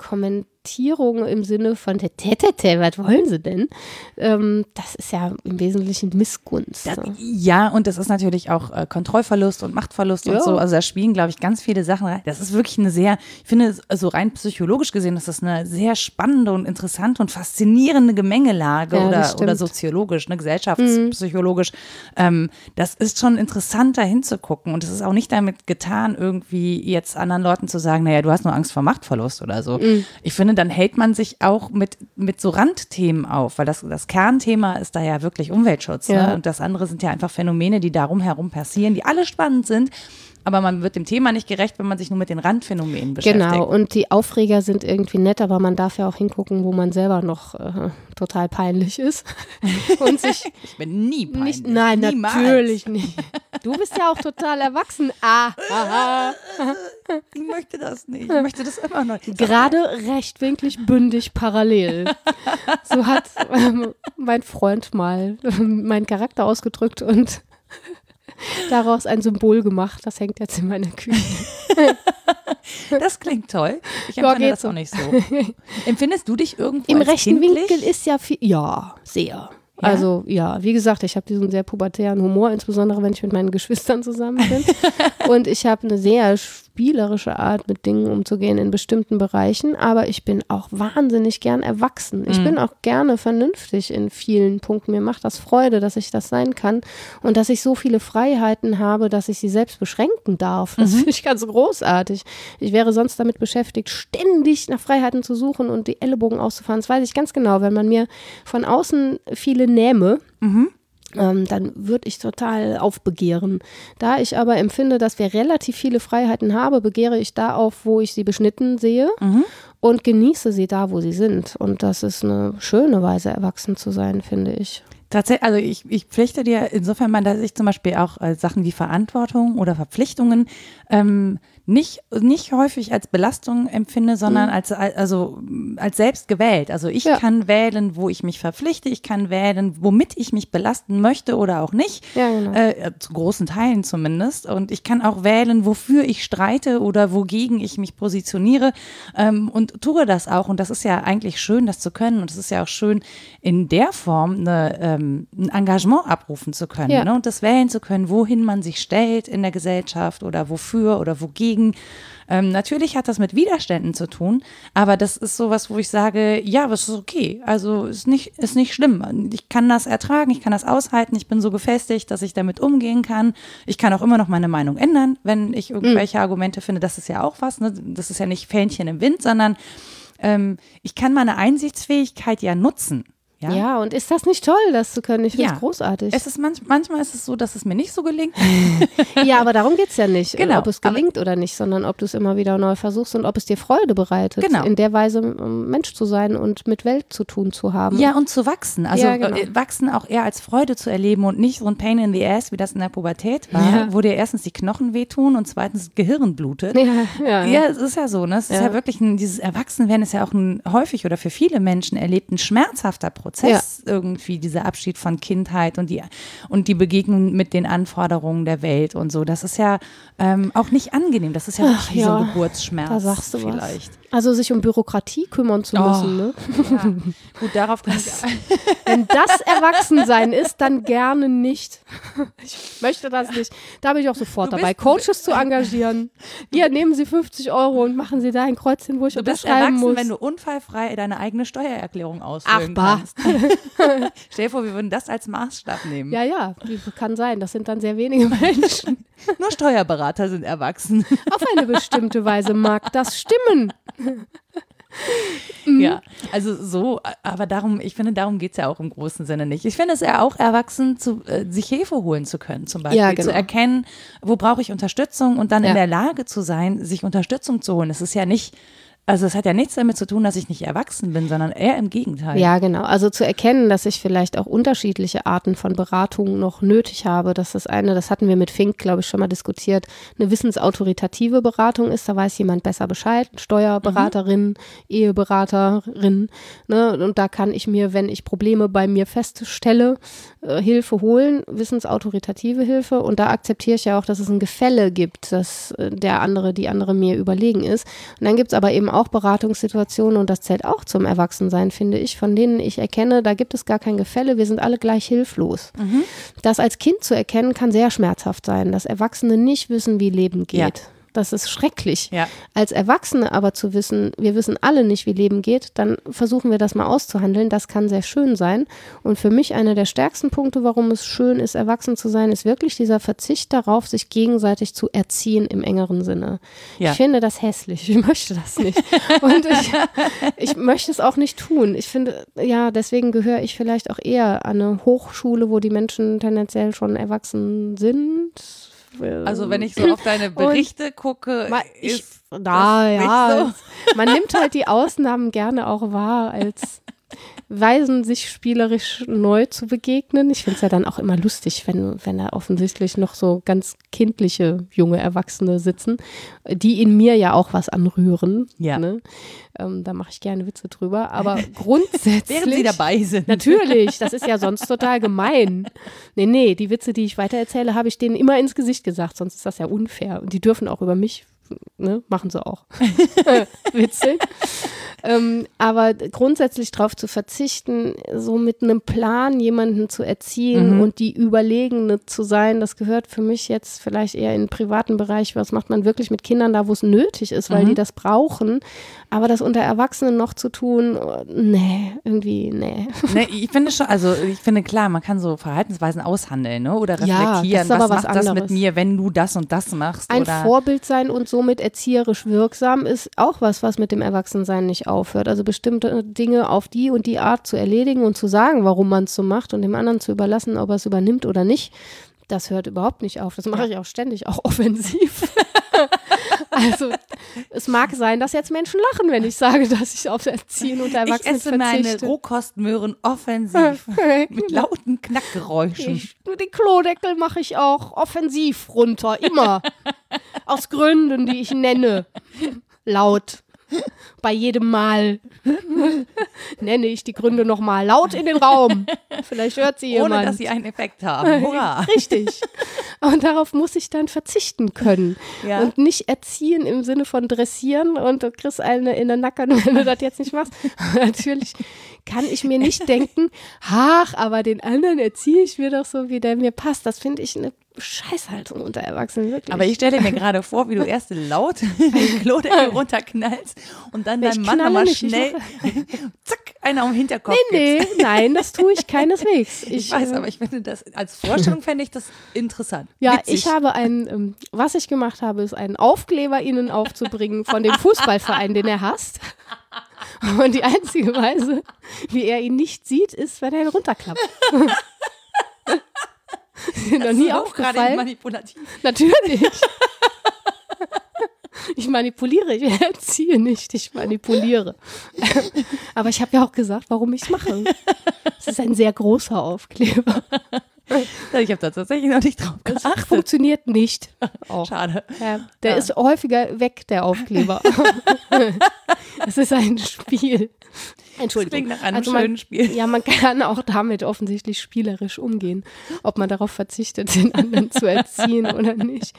Kommentierung im Sinne von Tete, was wollen sie denn? Ähm, das ist ja im Wesentlichen Missgunst. Das, ja, und das ist natürlich auch äh, Kontrollverlust und Machtverlust Ja. und so. Also da spielen, glaube ich, ganz viele Sachen rein. Das ist wirklich eine sehr, ich finde, so rein psychologisch gesehen, ist das eine sehr spannende und interessante und faszinierende Gemengelage Ja, oder, oder soziologisch, ne, gesellschaftspsychologisch. Ähm, das ist schon interessant, da hinzugucken. Und es ist auch nicht damit getan, irgendwie jetzt anderen Leuten zu sagen, naja, du hast nur Angst vor Machtverlust oder so. Ich finde, dann hält man sich auch mit, mit so Randthemen auf, weil das, das Kernthema ist da ja wirklich Umweltschutz. Ja. Ne? Und das andere sind ja einfach Phänomene, die darum herum passieren, die alle spannend sind. Aber man wird dem Thema nicht gerecht, wenn man sich nur mit den Randphänomenen beschäftigt. Genau, und die Aufreger sind irgendwie nett, aber man darf ja auch hingucken, wo man selber noch äh, total peinlich ist. und sich Ich bin nie peinlich. nicht. Nein, Niemals. natürlich nicht. Du bist ja auch total erwachsen. Ah, ah, ah. Ich möchte das nicht. Ich möchte das immer noch. Gerade rechtwinklig, bündig, parallel. So hat ähm, mein Freund mal ähm, meinen Charakter ausgedrückt und daraus ein Symbol gemacht. Das hängt jetzt in meiner Küche. Das klingt toll. Ich Ja, empfinde geht das so. auch nicht so. Empfindest du dich irgendwo Im rechten kindlich? Winkel ist ja viel. Ja, sehr. Also ja, wie gesagt, ich habe diesen sehr pubertären Humor, insbesondere wenn ich mit meinen Geschwistern zusammen bin. und ich habe eine sehr spielerische Art, mit Dingen umzugehen in bestimmten Bereichen. Aber ich bin auch wahnsinnig gern erwachsen. Ich bin auch gerne vernünftig in vielen Punkten. Mir macht das Freude, dass ich das sein kann und dass ich so viele Freiheiten habe, dass ich sie selbst beschränken darf. Das finde ich ganz großartig. Ich wäre sonst damit beschäftigt, ständig nach Freiheiten zu suchen und die Ellenbogen auszufahren. Das weiß ich ganz genau. Wenn man mir von außen viele nähme, ähm, dann würde ich total aufbegehren. Da ich aber empfinde, dass wir relativ viele Freiheiten haben, begehre ich da auf, wo ich sie beschnitten sehe und genieße sie da, wo sie sind. Und das ist eine schöne Weise, erwachsen zu sein, finde ich. Tatsächlich, also ich, ich pflichte dir insofern mal, dass ich zum Beispiel auch äh, Sachen wie Verantwortung oder Verpflichtungen ähm, nicht, nicht häufig als Belastung empfinde, sondern als, also, als selbst gewählt. Also ich Mhm. Ja. kann wählen, wo ich mich verpflichte, ich kann wählen, womit ich mich belasten möchte oder auch nicht. Ja, genau. äh, zu großen Teilen zumindest. Und ich kann auch wählen, wofür ich streite oder wogegen ich mich positioniere ähm, und tue das auch. Und das ist ja eigentlich schön, das zu können. Und es ist ja auch schön, in der Form eine, ähm, ein Engagement abrufen zu können Ja. ne? und das wählen zu können, wohin man sich stellt in der Gesellschaft oder wofür oder wogegen. Ähm, natürlich hat das mit Widerständen zu tun, aber das ist sowas, wo ich sage, ja, das ist okay. Also ist nicht, ist nicht schlimm. Ich kann das ertragen, ich kann das aushalten, ich bin so gefestigt, dass ich damit umgehen kann. Ich kann auch immer noch meine Meinung ändern, wenn ich irgendwelche Argumente finde. Das ist ja auch was. Ne? Das ist ja nicht Fähnchen im Wind, sondern ähm, ich kann meine Einsichtsfähigkeit ja nutzen. Ja. Ja, und ist das nicht toll, das zu können? Ich finde es Ja. großartig. Es ist manch, manchmal ist es so, dass es mir nicht so gelingt. ja, aber darum geht es ja nicht, Genau, ob es aber- gelingt oder nicht, sondern ob du es immer wieder neu versuchst und ob es dir Freude bereitet, Genau. in der Weise Mensch zu sein und mit Welt zu tun zu haben. Ja, und zu wachsen. Also Ja, genau. äh, wachsen auch eher als Freude zu erleben und nicht so ein Pain in the ass, wie das in der Pubertät war, wo dir erstens die Knochen wehtun und zweitens das Gehirn blutet. Ja, ja. Es ist ja so. Ne? Es ist Ja. ja wirklich ein, dieses Erwachsenwerden ist ja auch ein häufig oder für viele Menschen erlebt ein schmerzhafter Prozess irgendwie, dieser Abschied von Kindheit und die, und die Begegnung mit den Anforderungen der Welt und so. Das ist ja ähm, auch nicht angenehm. Das ist ja Ach, ja. so ein Geburtsschmerz Da sagst du was. vielleicht. Also sich um Bürokratie kümmern zu müssen. Ne? Ja. Gut, darauf kann ich Wenn das Erwachsensein ist, dann gerne nicht. Ich möchte das nicht. Da bin ich auch sofort dabei, bist- Coaches zu engagieren. Hier, nehmen Sie 50 Euro und machen Sie da ein Kreuzchen, wo ich Du bist unterschreiben erwachsen, muss. wenn du unfallfrei deine eigene Steuererklärung ausfüllen Ach, kannst. Stell dir vor, wir würden das als Maßstab nehmen. ja, ja, kann sein. Das sind dann sehr wenige Menschen. Nur Steuerberater sind erwachsen. Auf eine bestimmte Weise mag das stimmen. Ja, also so, aber darum, ich finde, darum geht es ja auch im großen Sinne nicht. Ich finde es ja auch erwachsen, zu, äh, sich Hilfe holen zu können, zum Beispiel. Ja, genau. Zu erkennen, wo brauche ich Unterstützung und dann Ja. in der Lage zu sein, sich Unterstützung zu holen. Es ist ja nicht, also es hat ja nichts damit zu tun, dass ich nicht erwachsen bin, sondern eher im Gegenteil. Ja, genau. Also zu erkennen, dass ich vielleicht auch unterschiedliche Arten von Beratung noch nötig habe. Das ist eine, das hatten wir mit Fink, glaube ich, schon mal diskutiert, eine wissensautoritative Beratung ist. Da weiß jemand besser Bescheid. Steuerberaterin, Eheberaterin. Ne? Und da kann ich mir, wenn ich Probleme bei mir feststelle, äh, Hilfe holen, wissensautoritative Hilfe. Und da akzeptiere ich ja auch, dass es ein Gefälle gibt, dass äh, der andere, die andere mir überlegen ist. Und dann gibt es aber eben auch Beratungssituationen, und das zählt auch zum Erwachsensein, finde ich, von denen ich erkenne, da gibt es gar kein Gefälle, wir sind alle gleich hilflos. Das als Kind zu erkennen, kann sehr schmerzhaft sein, dass Erwachsene nicht wissen, wie Leben geht. Ja. Das ist schrecklich. Ja. Als Erwachsene aber zu wissen, wir wissen alle nicht, wie Leben geht, dann versuchen wir das mal auszuhandeln. Das kann sehr schön sein. Und für mich einer der stärksten Punkte, warum es schön ist, erwachsen zu sein, ist wirklich dieser Verzicht darauf, sich gegenseitig zu erziehen im engeren Sinne. Ja. Ich finde das hässlich. Ich möchte das nicht. Und ich, ich möchte es auch nicht tun. Ich finde, ja, deswegen gehöre ich vielleicht auch eher an eine Hochschule, wo die Menschen tendenziell schon erwachsen sind. Also wenn ich so auf deine Berichte gucke, Ma- ich, ist na das nicht ja, man nimmt halt die Ausnahmen gerne auch wahr, als Weisen sich spielerisch neu zu begegnen. Ich finde es ja dann auch immer lustig, wenn, wenn da offensichtlich noch so ganz kindliche junge Erwachsene sitzen, die in mir ja auch was anrühren. Ja. Ne? Ähm, da mache ich gerne Witze drüber. Aber grundsätzlich. während sie dabei sind. Natürlich, das ist ja sonst total gemein. Nee, nee, die Witze, die ich weitererzähle, habe ich denen immer ins Gesicht gesagt, sonst ist das ja unfair. Und die dürfen auch über mich, ne, machen sie auch. Witzig. Ähm, aber grundsätzlich darauf zu verzichten, so mit einem Plan jemanden zu erziehen und die Überlegene zu sein, das gehört für mich jetzt vielleicht eher in den privaten Bereich. Was macht man wirklich mit Kindern da, wo es nötig ist, weil die das brauchen. Aber das unter Erwachsenen noch zu tun, oh, nee, irgendwie, nee. Ne, ich finde schon, also ich finde klar, man kann so Verhaltensweisen aushandeln ne? oder Ja, reflektieren, das ist aber was was macht das mit anderes. mir, wenn du das und das machst. Ein Vorbild sein und somit erzieherisch wirksam ist auch was, was mit dem Erwachsensein nicht aufhört. Also bestimmte Dinge auf die und die Art zu erledigen und zu sagen, warum man es so macht und dem anderen zu überlassen, ob er es übernimmt oder nicht. Das hört überhaupt nicht auf. Das mache ich auch ständig, auch offensiv. Also es mag sein, dass jetzt Menschen lachen, wenn ich sage, dass ich auf Erziehen und ich Erwachsenen esse meine verzichte. Rohkostmöhren offensiv mit lauten Knackgeräuschen. Ich, den Klodeckel mache ich auch offensiv runter, immer. Aus Gründen, die ich nenne. Laut. Bei jedem Mal nenne ich die Gründe nochmal laut in den Raum. Vielleicht hört sie jemand. Ohne dass sie einen Effekt haben. Hurra. Richtig. Und darauf muss ich dann verzichten können. Ja. Und nicht erziehen im Sinne von dressieren und du kriegst eine in den Nacken, wenn du das jetzt nicht machst. Natürlich kann ich mir nicht denken, ach, aber den anderen erziehe ich mir doch so, wie der mir passt. Das finde ich eine Scheißhaltung unter Erwachsenen, wirklich. Aber ich stelle mir gerade vor, wie du erst laut den Klodeckel runterknallst und dann Ich deinem Mann nochmal ich schnell zack, einer am Hinterkopf nee, nee, nein, das tue ich keineswegs. Ich weiß, äh, aber ich finde das, als Vorstellung fände ich das interessant. Ja, Witzig. ich habe einen, ähm, was ich gemacht habe, ist einen Aufkleber ihnen aufzubringen von dem Fußballverein, den er hasst. Und die einzige Weise, wie er ihn nicht sieht, ist, wenn er ihn runterklappt. Ist dir noch nie auch gerade aufgefallen? manipulativ. Natürlich. Ich manipuliere, ich erziehe nicht, ich manipuliere. Aber ich habe ja auch gesagt, warum ich es mache. Es ist ein sehr großer Aufkleber. Ich habe da tatsächlich noch nicht drauf Das geachtet. funktioniert nicht. Auch. Schade. Ja, der Ja. ist häufiger weg, der Aufkleber. Es ist ein Spiel. Entschuldigung. Das klingt nach einem also schönen man, Spiel. Ja, man kann auch damit offensichtlich spielerisch umgehen, ob man darauf verzichtet, den anderen zu erziehen oder nicht.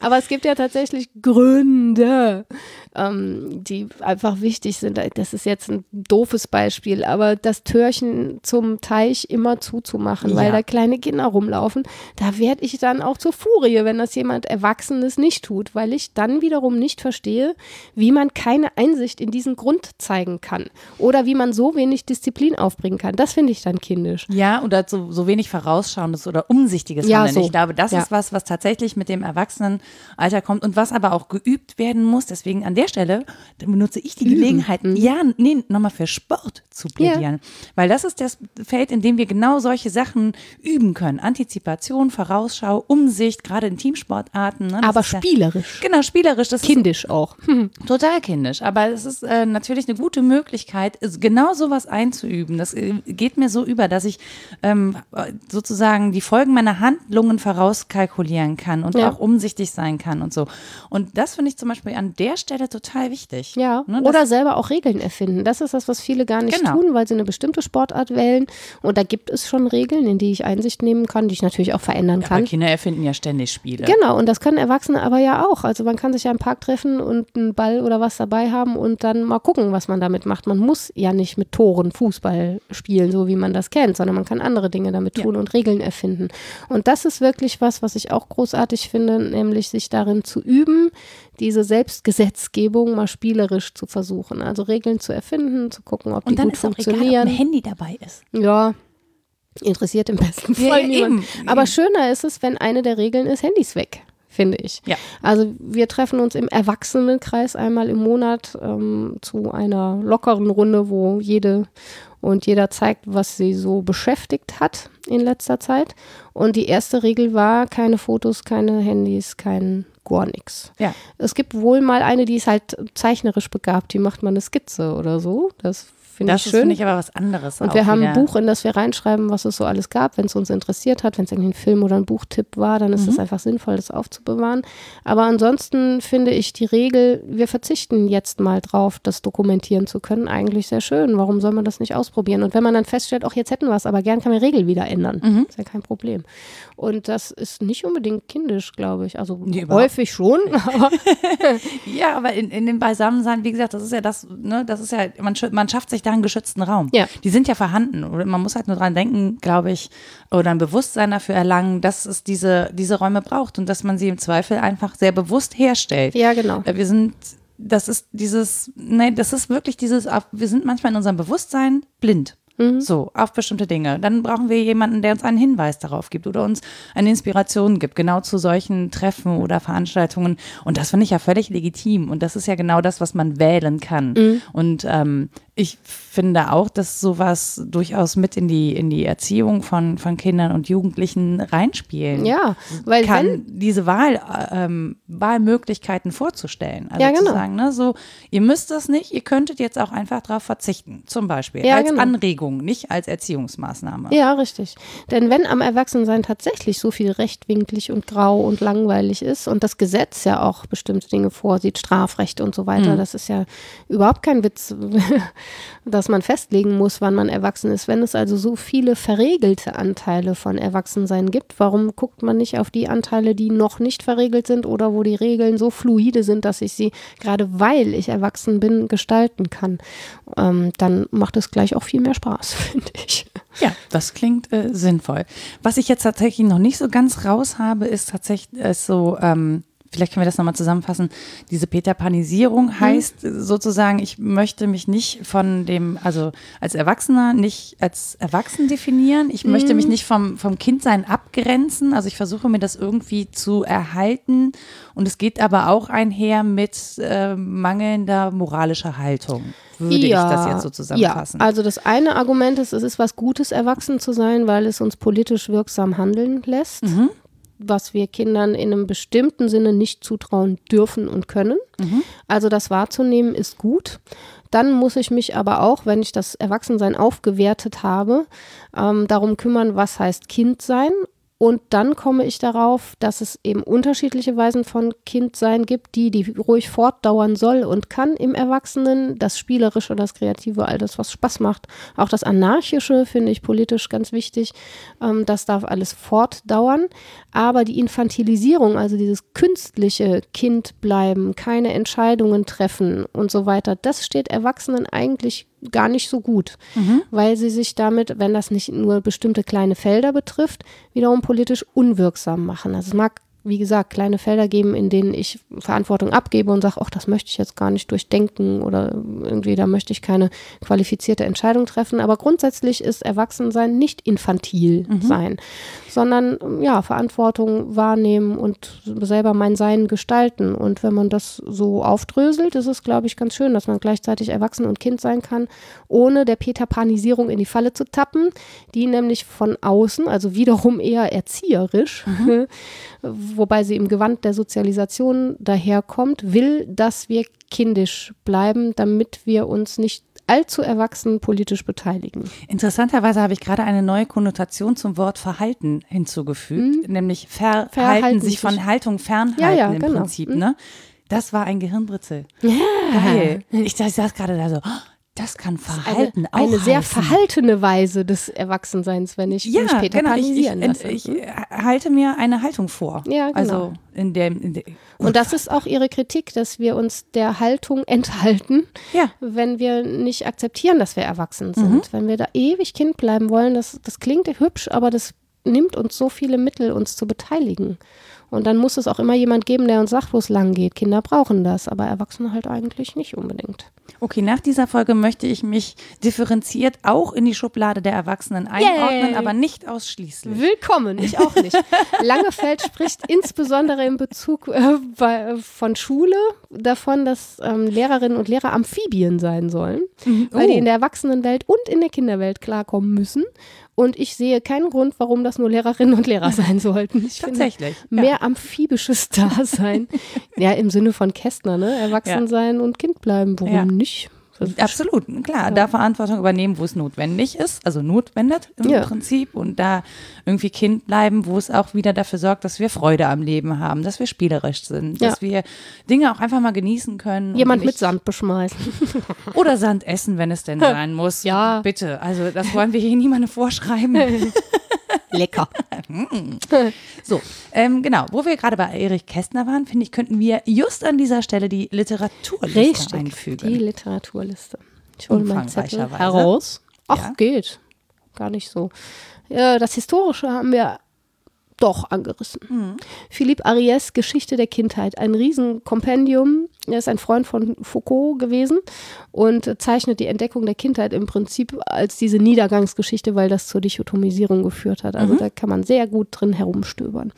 Aber es gibt ja tatsächlich Gründe, ähm, die einfach wichtig sind. Das ist jetzt ein doofes Beispiel, aber das Türchen zum Teich immer zuzumachen, Ja. weil da kleine Kinder rumlaufen, da werde ich dann auch zur Furie, wenn das jemand Erwachsenes nicht tut, weil ich dann wiederum nicht verstehe, wie man keine Einsicht in diesen Grund zeigen kann oder wie man so wenig Disziplin aufbringen kann. Das finde ich dann kindisch. Ja, oder so, so wenig vorausschauendes oder umsichtiges Ja, Handeln. so. Ich glaube, das Ja. ist was, was tatsächlich mit dem Erwachsenenalter kommt und was aber auch geübt werden muss. Deswegen an der Stelle benutze ich die Gelegenheit, Mhm. ja, nee, nochmal für Sport zu plädieren. Weil das ist das Feld, in dem wir genau solche Sachen üben können. Antizipation, Vorausschau, Umsicht, gerade in Teamsportarten. Ne? Aber ist ja, spielerisch. Genau, spielerisch. Das ist Kindisch auch. Total kindisch, aber es ist äh, natürlich eine gute Möglichkeit, es- genau sowas einzuüben. Das äh, geht mir so über, dass ich ähm, äh, sozusagen die Folgen meiner Handlungen vorauskalkulieren kann und Ja. auch umsichtig sein kann und so. Und das finde ich zum Beispiel an der Stelle total wichtig. Ja, Ne, oder selber auch Regeln erfinden. Das ist das, was viele gar nicht Genau. tun, weil sie eine bestimmte Sportart wählen. Und da gibt es schon Regeln, in die ich Einsicht nehmen kann, die ich natürlich auch verändern aber kann. Kinder erfinden ja ständig Spiele. Genau, und das können Erwachsene aber ja auch. Also man kann sich ja im Park treffen und einen Ball oder was dabei haben und dann mal gucken, was man damit macht. Man muss ja nicht mit Toren Fußball spielen, so wie man das kennt, sondern man kann andere Dinge damit tun und Regeln erfinden. Und das ist wirklich was, was ich auch großartig finde, nämlich sich darin zu üben, diese Selbstgesetzgebung mal spielerisch zu versuchen. Also Regeln zu erfinden, zu gucken, ob die Und dann gut ist auch egal, ob funktionieren. ein Handy dabei ist. Ja, interessiert im besten Ja, Fall ja, niemand. Aber schöner ist es, wenn eine der Regeln ist, Handys weg, finde ich. Ja. Also wir treffen uns im Erwachsenenkreis einmal im Monat ähm, zu einer lockeren Runde, wo jede und jeder zeigt, was sie so beschäftigt hat in letzter Zeit. Und die erste Regel war, keine Fotos, keine Handys, kein gar nichts. Ja. Es gibt wohl mal eine, die ist halt zeichnerisch begabt, die macht mal eine Skizze oder so. Das finde ich Das ist, schön. finde ich aber was anderes. Und wir haben wieder. ein Buch, in das wir reinschreiben, was es so alles gab, wenn es uns interessiert hat, wenn es irgendwie ein Film oder ein Buchtipp war, dann Mhm. ist es einfach sinnvoll, das aufzubewahren. Aber ansonsten finde ich die Regel, wir verzichten jetzt mal drauf, das dokumentieren zu können, eigentlich sehr schön. Warum soll man das nicht ausprobieren? Und wenn man dann feststellt, auch jetzt hätten wir es, aber gern kann man die Regel wieder ändern. Mhm. Ist ja kein Problem. Und das ist nicht unbedingt kindisch, glaube ich. Also Nee, häufig schon, aber Ja, aber in, in dem Beisammensein, wie gesagt, das ist ja das, ne, das ist ja, man, man schafft sich da einen geschützten Raum. Ja. Die sind ja vorhanden. Man muss halt nur dran denken, glaube ich, oder ein Bewusstsein dafür erlangen, dass es diese, diese Räume braucht und dass man sie im Zweifel einfach sehr bewusst herstellt. ja, genau. Äh, Wir sind, das ist dieses, nee, das ist wirklich dieses, wir sind manchmal in unserem Bewusstsein blind. So, auf bestimmte Dinge. Dann brauchen wir jemanden, der uns einen Hinweis darauf gibt oder uns eine Inspiration gibt, genau zu solchen Treffen oder Veranstaltungen. Und das finde ich ja völlig legitim. Und das ist ja genau das, was man wählen kann. Und ähm, ich finde auch, dass sowas durchaus mit in die, in die Erziehung von, von Kindern und Jugendlichen reinspielen Ja, weil kann, wenn, diese Wahl, äh, ähm, Wahlmöglichkeiten vorzustellen. Also Ja, genau. zu sagen, ne, so, ihr müsst das nicht, ihr könntet jetzt auch einfach darauf verzichten, zum Beispiel. Ja, als genau. Anregung, nicht als Erziehungsmaßnahme. Ja, richtig. Denn wenn am Erwachsensein tatsächlich so viel rechtwinklig und grau und langweilig ist und das Gesetz ja auch bestimmte Dinge vorsieht, Strafrecht und so weiter, das ist ja überhaupt kein Witz, dass man festlegen muss, wann man erwachsen ist. Wenn es also so viele verregelte Anteile von Erwachsensein gibt, warum guckt man nicht auf die Anteile, die noch nicht verregelt sind oder wo die Regeln so fluide sind, dass ich sie, gerade weil ich erwachsen bin, gestalten kann? Ähm, dann macht es gleich auch viel mehr Spaß, finde ich. Ja, das klingt äh, sinnvoll. Was ich jetzt tatsächlich noch nicht so ganz raus habe, ist tatsächlich ist so, ähm, vielleicht können wir das nochmal zusammenfassen, diese Peter Panisierung heißt äh, sozusagen, ich möchte mich nicht von dem, also als Erwachsener nicht als Erwachsen definieren, ich möchte mich nicht vom, vom Kindsein abgrenzen, also ich versuche mir das irgendwie zu erhalten. Und es geht aber auch einher mit äh, mangelnder moralischer Haltung, würde ich das jetzt so zusammenfassen. Ja, also das eine Argument ist, es ist was Gutes, erwachsen zu sein, weil es uns politisch wirksam handeln lässt, Mhm. Was wir Kindern in einem bestimmten Sinne nicht zutrauen dürfen und können. Mhm. Also das wahrzunehmen ist gut. Dann muss ich mich aber auch, wenn ich das Erwachsensein aufgewertet habe, ähm, darum kümmern, was heißt Kind sein Und dann komme ich darauf, dass es eben unterschiedliche Weisen von Kindsein gibt, die, die ruhig fortdauern soll und kann im Erwachsenen. Das Spielerische, das Kreative, all das, was Spaß macht. Auch das Anarchische finde ich politisch ganz wichtig. Ähm, das darf alles fortdauern. Aber die Infantilisierung, also dieses künstliche Kind bleiben, keine Entscheidungen treffen und so weiter, das steht Erwachsenen eigentlich gar nicht so gut, mhm. weil sie sich damit, wenn das nicht nur bestimmte kleine Felder betrifft, wiederum politisch unwirksam machen. Also es mag wie gesagt, kleine Felder geben, in denen ich Verantwortung abgebe und sage, ach, das möchte ich jetzt gar nicht durchdenken oder irgendwie, da möchte ich keine qualifizierte Entscheidung treffen. Aber grundsätzlich ist Erwachsensein nicht infantil mhm. Sondern ja, Verantwortung wahrnehmen und selber mein Sein gestalten. Und wenn man das so aufdröselt, ist es, glaube ich, ganz schön, dass man gleichzeitig Erwachsen und Kind sein kann, ohne der Peter Panisierung in die Falle zu tappen, die nämlich von außen, also wiederum eher erzieherisch, wobei sie im Gewand der Sozialisation daherkommt, will, dass wir kindisch bleiben, damit wir uns nicht allzu erwachsen politisch beteiligen. Interessanterweise habe ich gerade eine neue Konnotation zum Wort Verhalten hinzugefügt, mhm. nämlich Verhalten, verhalten sich von Haltung fernhalten ja, ja, im genau. Prinzip. Mhm. Ne? Das war ein Gehirnbritzel. Ja. Geil. Ich, ich saß gerade da so, oh, das kann Verhalten eine, auch Eine sehr verhaltene Weise des Erwachsenseins, wenn ich ja, mich Peter genau, ich, ich, lasse. Ich, ich, halte mir eine Haltung vor. Ja, genau. Also in dem, in dem Und das ist auch ihre Kritik, dass wir uns der Haltung enthalten, ja. wenn wir nicht akzeptieren, dass wir erwachsen sind. Mhm. Wenn wir da ewig Kind bleiben wollen, das, das klingt hübsch, aber das nimmt uns so viele Mittel, uns zu beteiligen. Und dann muss es auch immer jemand geben, der uns sagt, wo es lang geht. Kinder brauchen das, aber Erwachsene halt eigentlich nicht unbedingt. Okay, nach dieser Folge möchte ich mich differenziert auch in die Schublade der Erwachsenen einordnen, Yay. aber nicht ausschließlich. Willkommen, ich auch nicht. Langefeld spricht insbesondere in Bezug äh, bei, von Schule davon, dass ähm, Lehrerinnen und Lehrer Amphibien sein sollen, mhm. oh. weil die oh. in der Erwachsenenwelt und in der Kinderwelt klarkommen müssen. Und ich sehe keinen Grund, warum das nur Lehrerinnen und Lehrer sein sollten. Ich Tatsächlich. Finde, mehr ja. amphibisches Dasein. ja, im Sinne von Kästner, ne? Erwachsen ja. sein und Kind bleiben. Warum ja. nicht? Absolut, klar. Ja. Da Verantwortung übernehmen, wo es notwendig ist, also notwendig im ja. Prinzip und da irgendwie Kind bleiben, wo es auch wieder dafür sorgt, dass wir Freude am Leben haben, dass wir spielerisch sind, ja. dass wir Dinge auch einfach mal genießen können. Jemand mit Sand beschmeißen. Oder Sand essen, wenn es denn sein muss. Ja. Bitte, also das wollen wir hier niemandem vorschreiben. Lecker. so, ähm, genau. Wo wir gerade bei Erich Kästner waren, finde ich, könnten wir just an dieser Stelle die Literaturliste Richtig, einfügen. Die Literaturliste. Ich hole meinen Zettel heraus. Ach, ja. geht. Gar nicht so. Ja, das Historische haben wir doch angerissen. Mhm. Philippe Ariès Geschichte der Kindheit, ein Riesenkompendium. Er ist ein Freund von Foucault gewesen und zeichnet die Entdeckung der Kindheit im Prinzip als diese Niedergangsgeschichte, weil das zur Dichotomisierung geführt hat. Also mhm. da kann man sehr gut drin herumstöbern.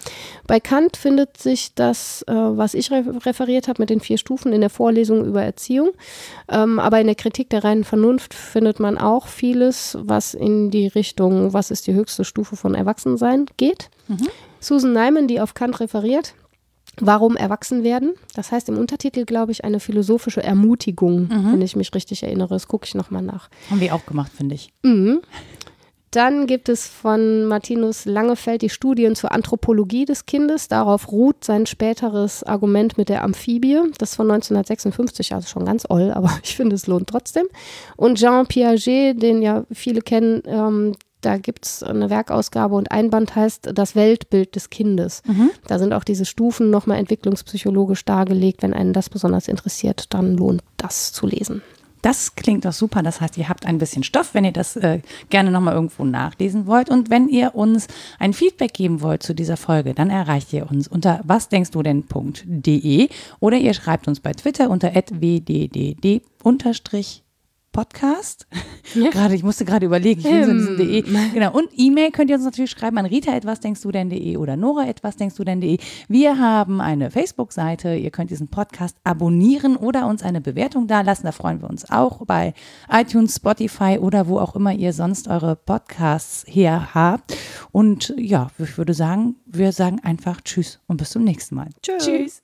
Bei Kant findet sich das, äh, was ich referiert habe mit den vier Stufen in der Vorlesung über Erziehung. Ähm, aber in der Kritik der reinen Vernunft findet man auch vieles, was in die Richtung, was ist die höchste Stufe von Erwachsensein geht. Mhm. Susan Nyman, die auf Kant referiert, Warum erwachsen werden? Das heißt im Untertitel, glaube ich, eine philosophische Ermutigung, mhm. wenn ich mich richtig erinnere. Das gucke ich nochmal nach. Haben wir auch gemacht, finde ich. Mhm. Dann gibt es von Martinus Langefeld die Studien zur Anthropologie des Kindes. Darauf ruht sein späteres Argument mit der Amphibie. Das ist von 1956, also schon ganz oll, aber ich finde, es lohnt trotzdem. Und Jean Piaget, den ja viele kennen, ähm, da gibt es eine Werkausgabe und ein Band heißt Das Weltbild des Kindes. Mhm. Da sind auch diese Stufen nochmal entwicklungspsychologisch dargelegt. Wenn einen das besonders interessiert, dann lohnt das zu lesen. Das klingt doch super. Das heißt, ihr habt ein bisschen Stoff, wenn ihr das äh, gerne nochmal irgendwo nachlesen wollt. Und wenn ihr uns ein Feedback geben wollt zu dieser Folge, dann erreicht ihr uns unter wasdenkstdu denn.de oder ihr schreibt uns bei Twitter unter wddd Podcast. Ja. gerade, ich musste gerade überlegen, ich bin so hm. De. Genau. Und E-Mail könnt ihr uns natürlich schreiben an rita etwas denkst du denn.de oder nora etwas denkst du denn.de. Wir haben eine Facebook-Seite. Ihr könnt diesen Podcast abonnieren oder uns eine Bewertung dalassen. Da freuen wir uns auch bei iTunes, Spotify oder wo auch immer ihr sonst eure Podcasts her habt. Und ja, ich würde sagen, wir sagen einfach Tschüss und bis zum nächsten Mal. Tschüss. Tschüss.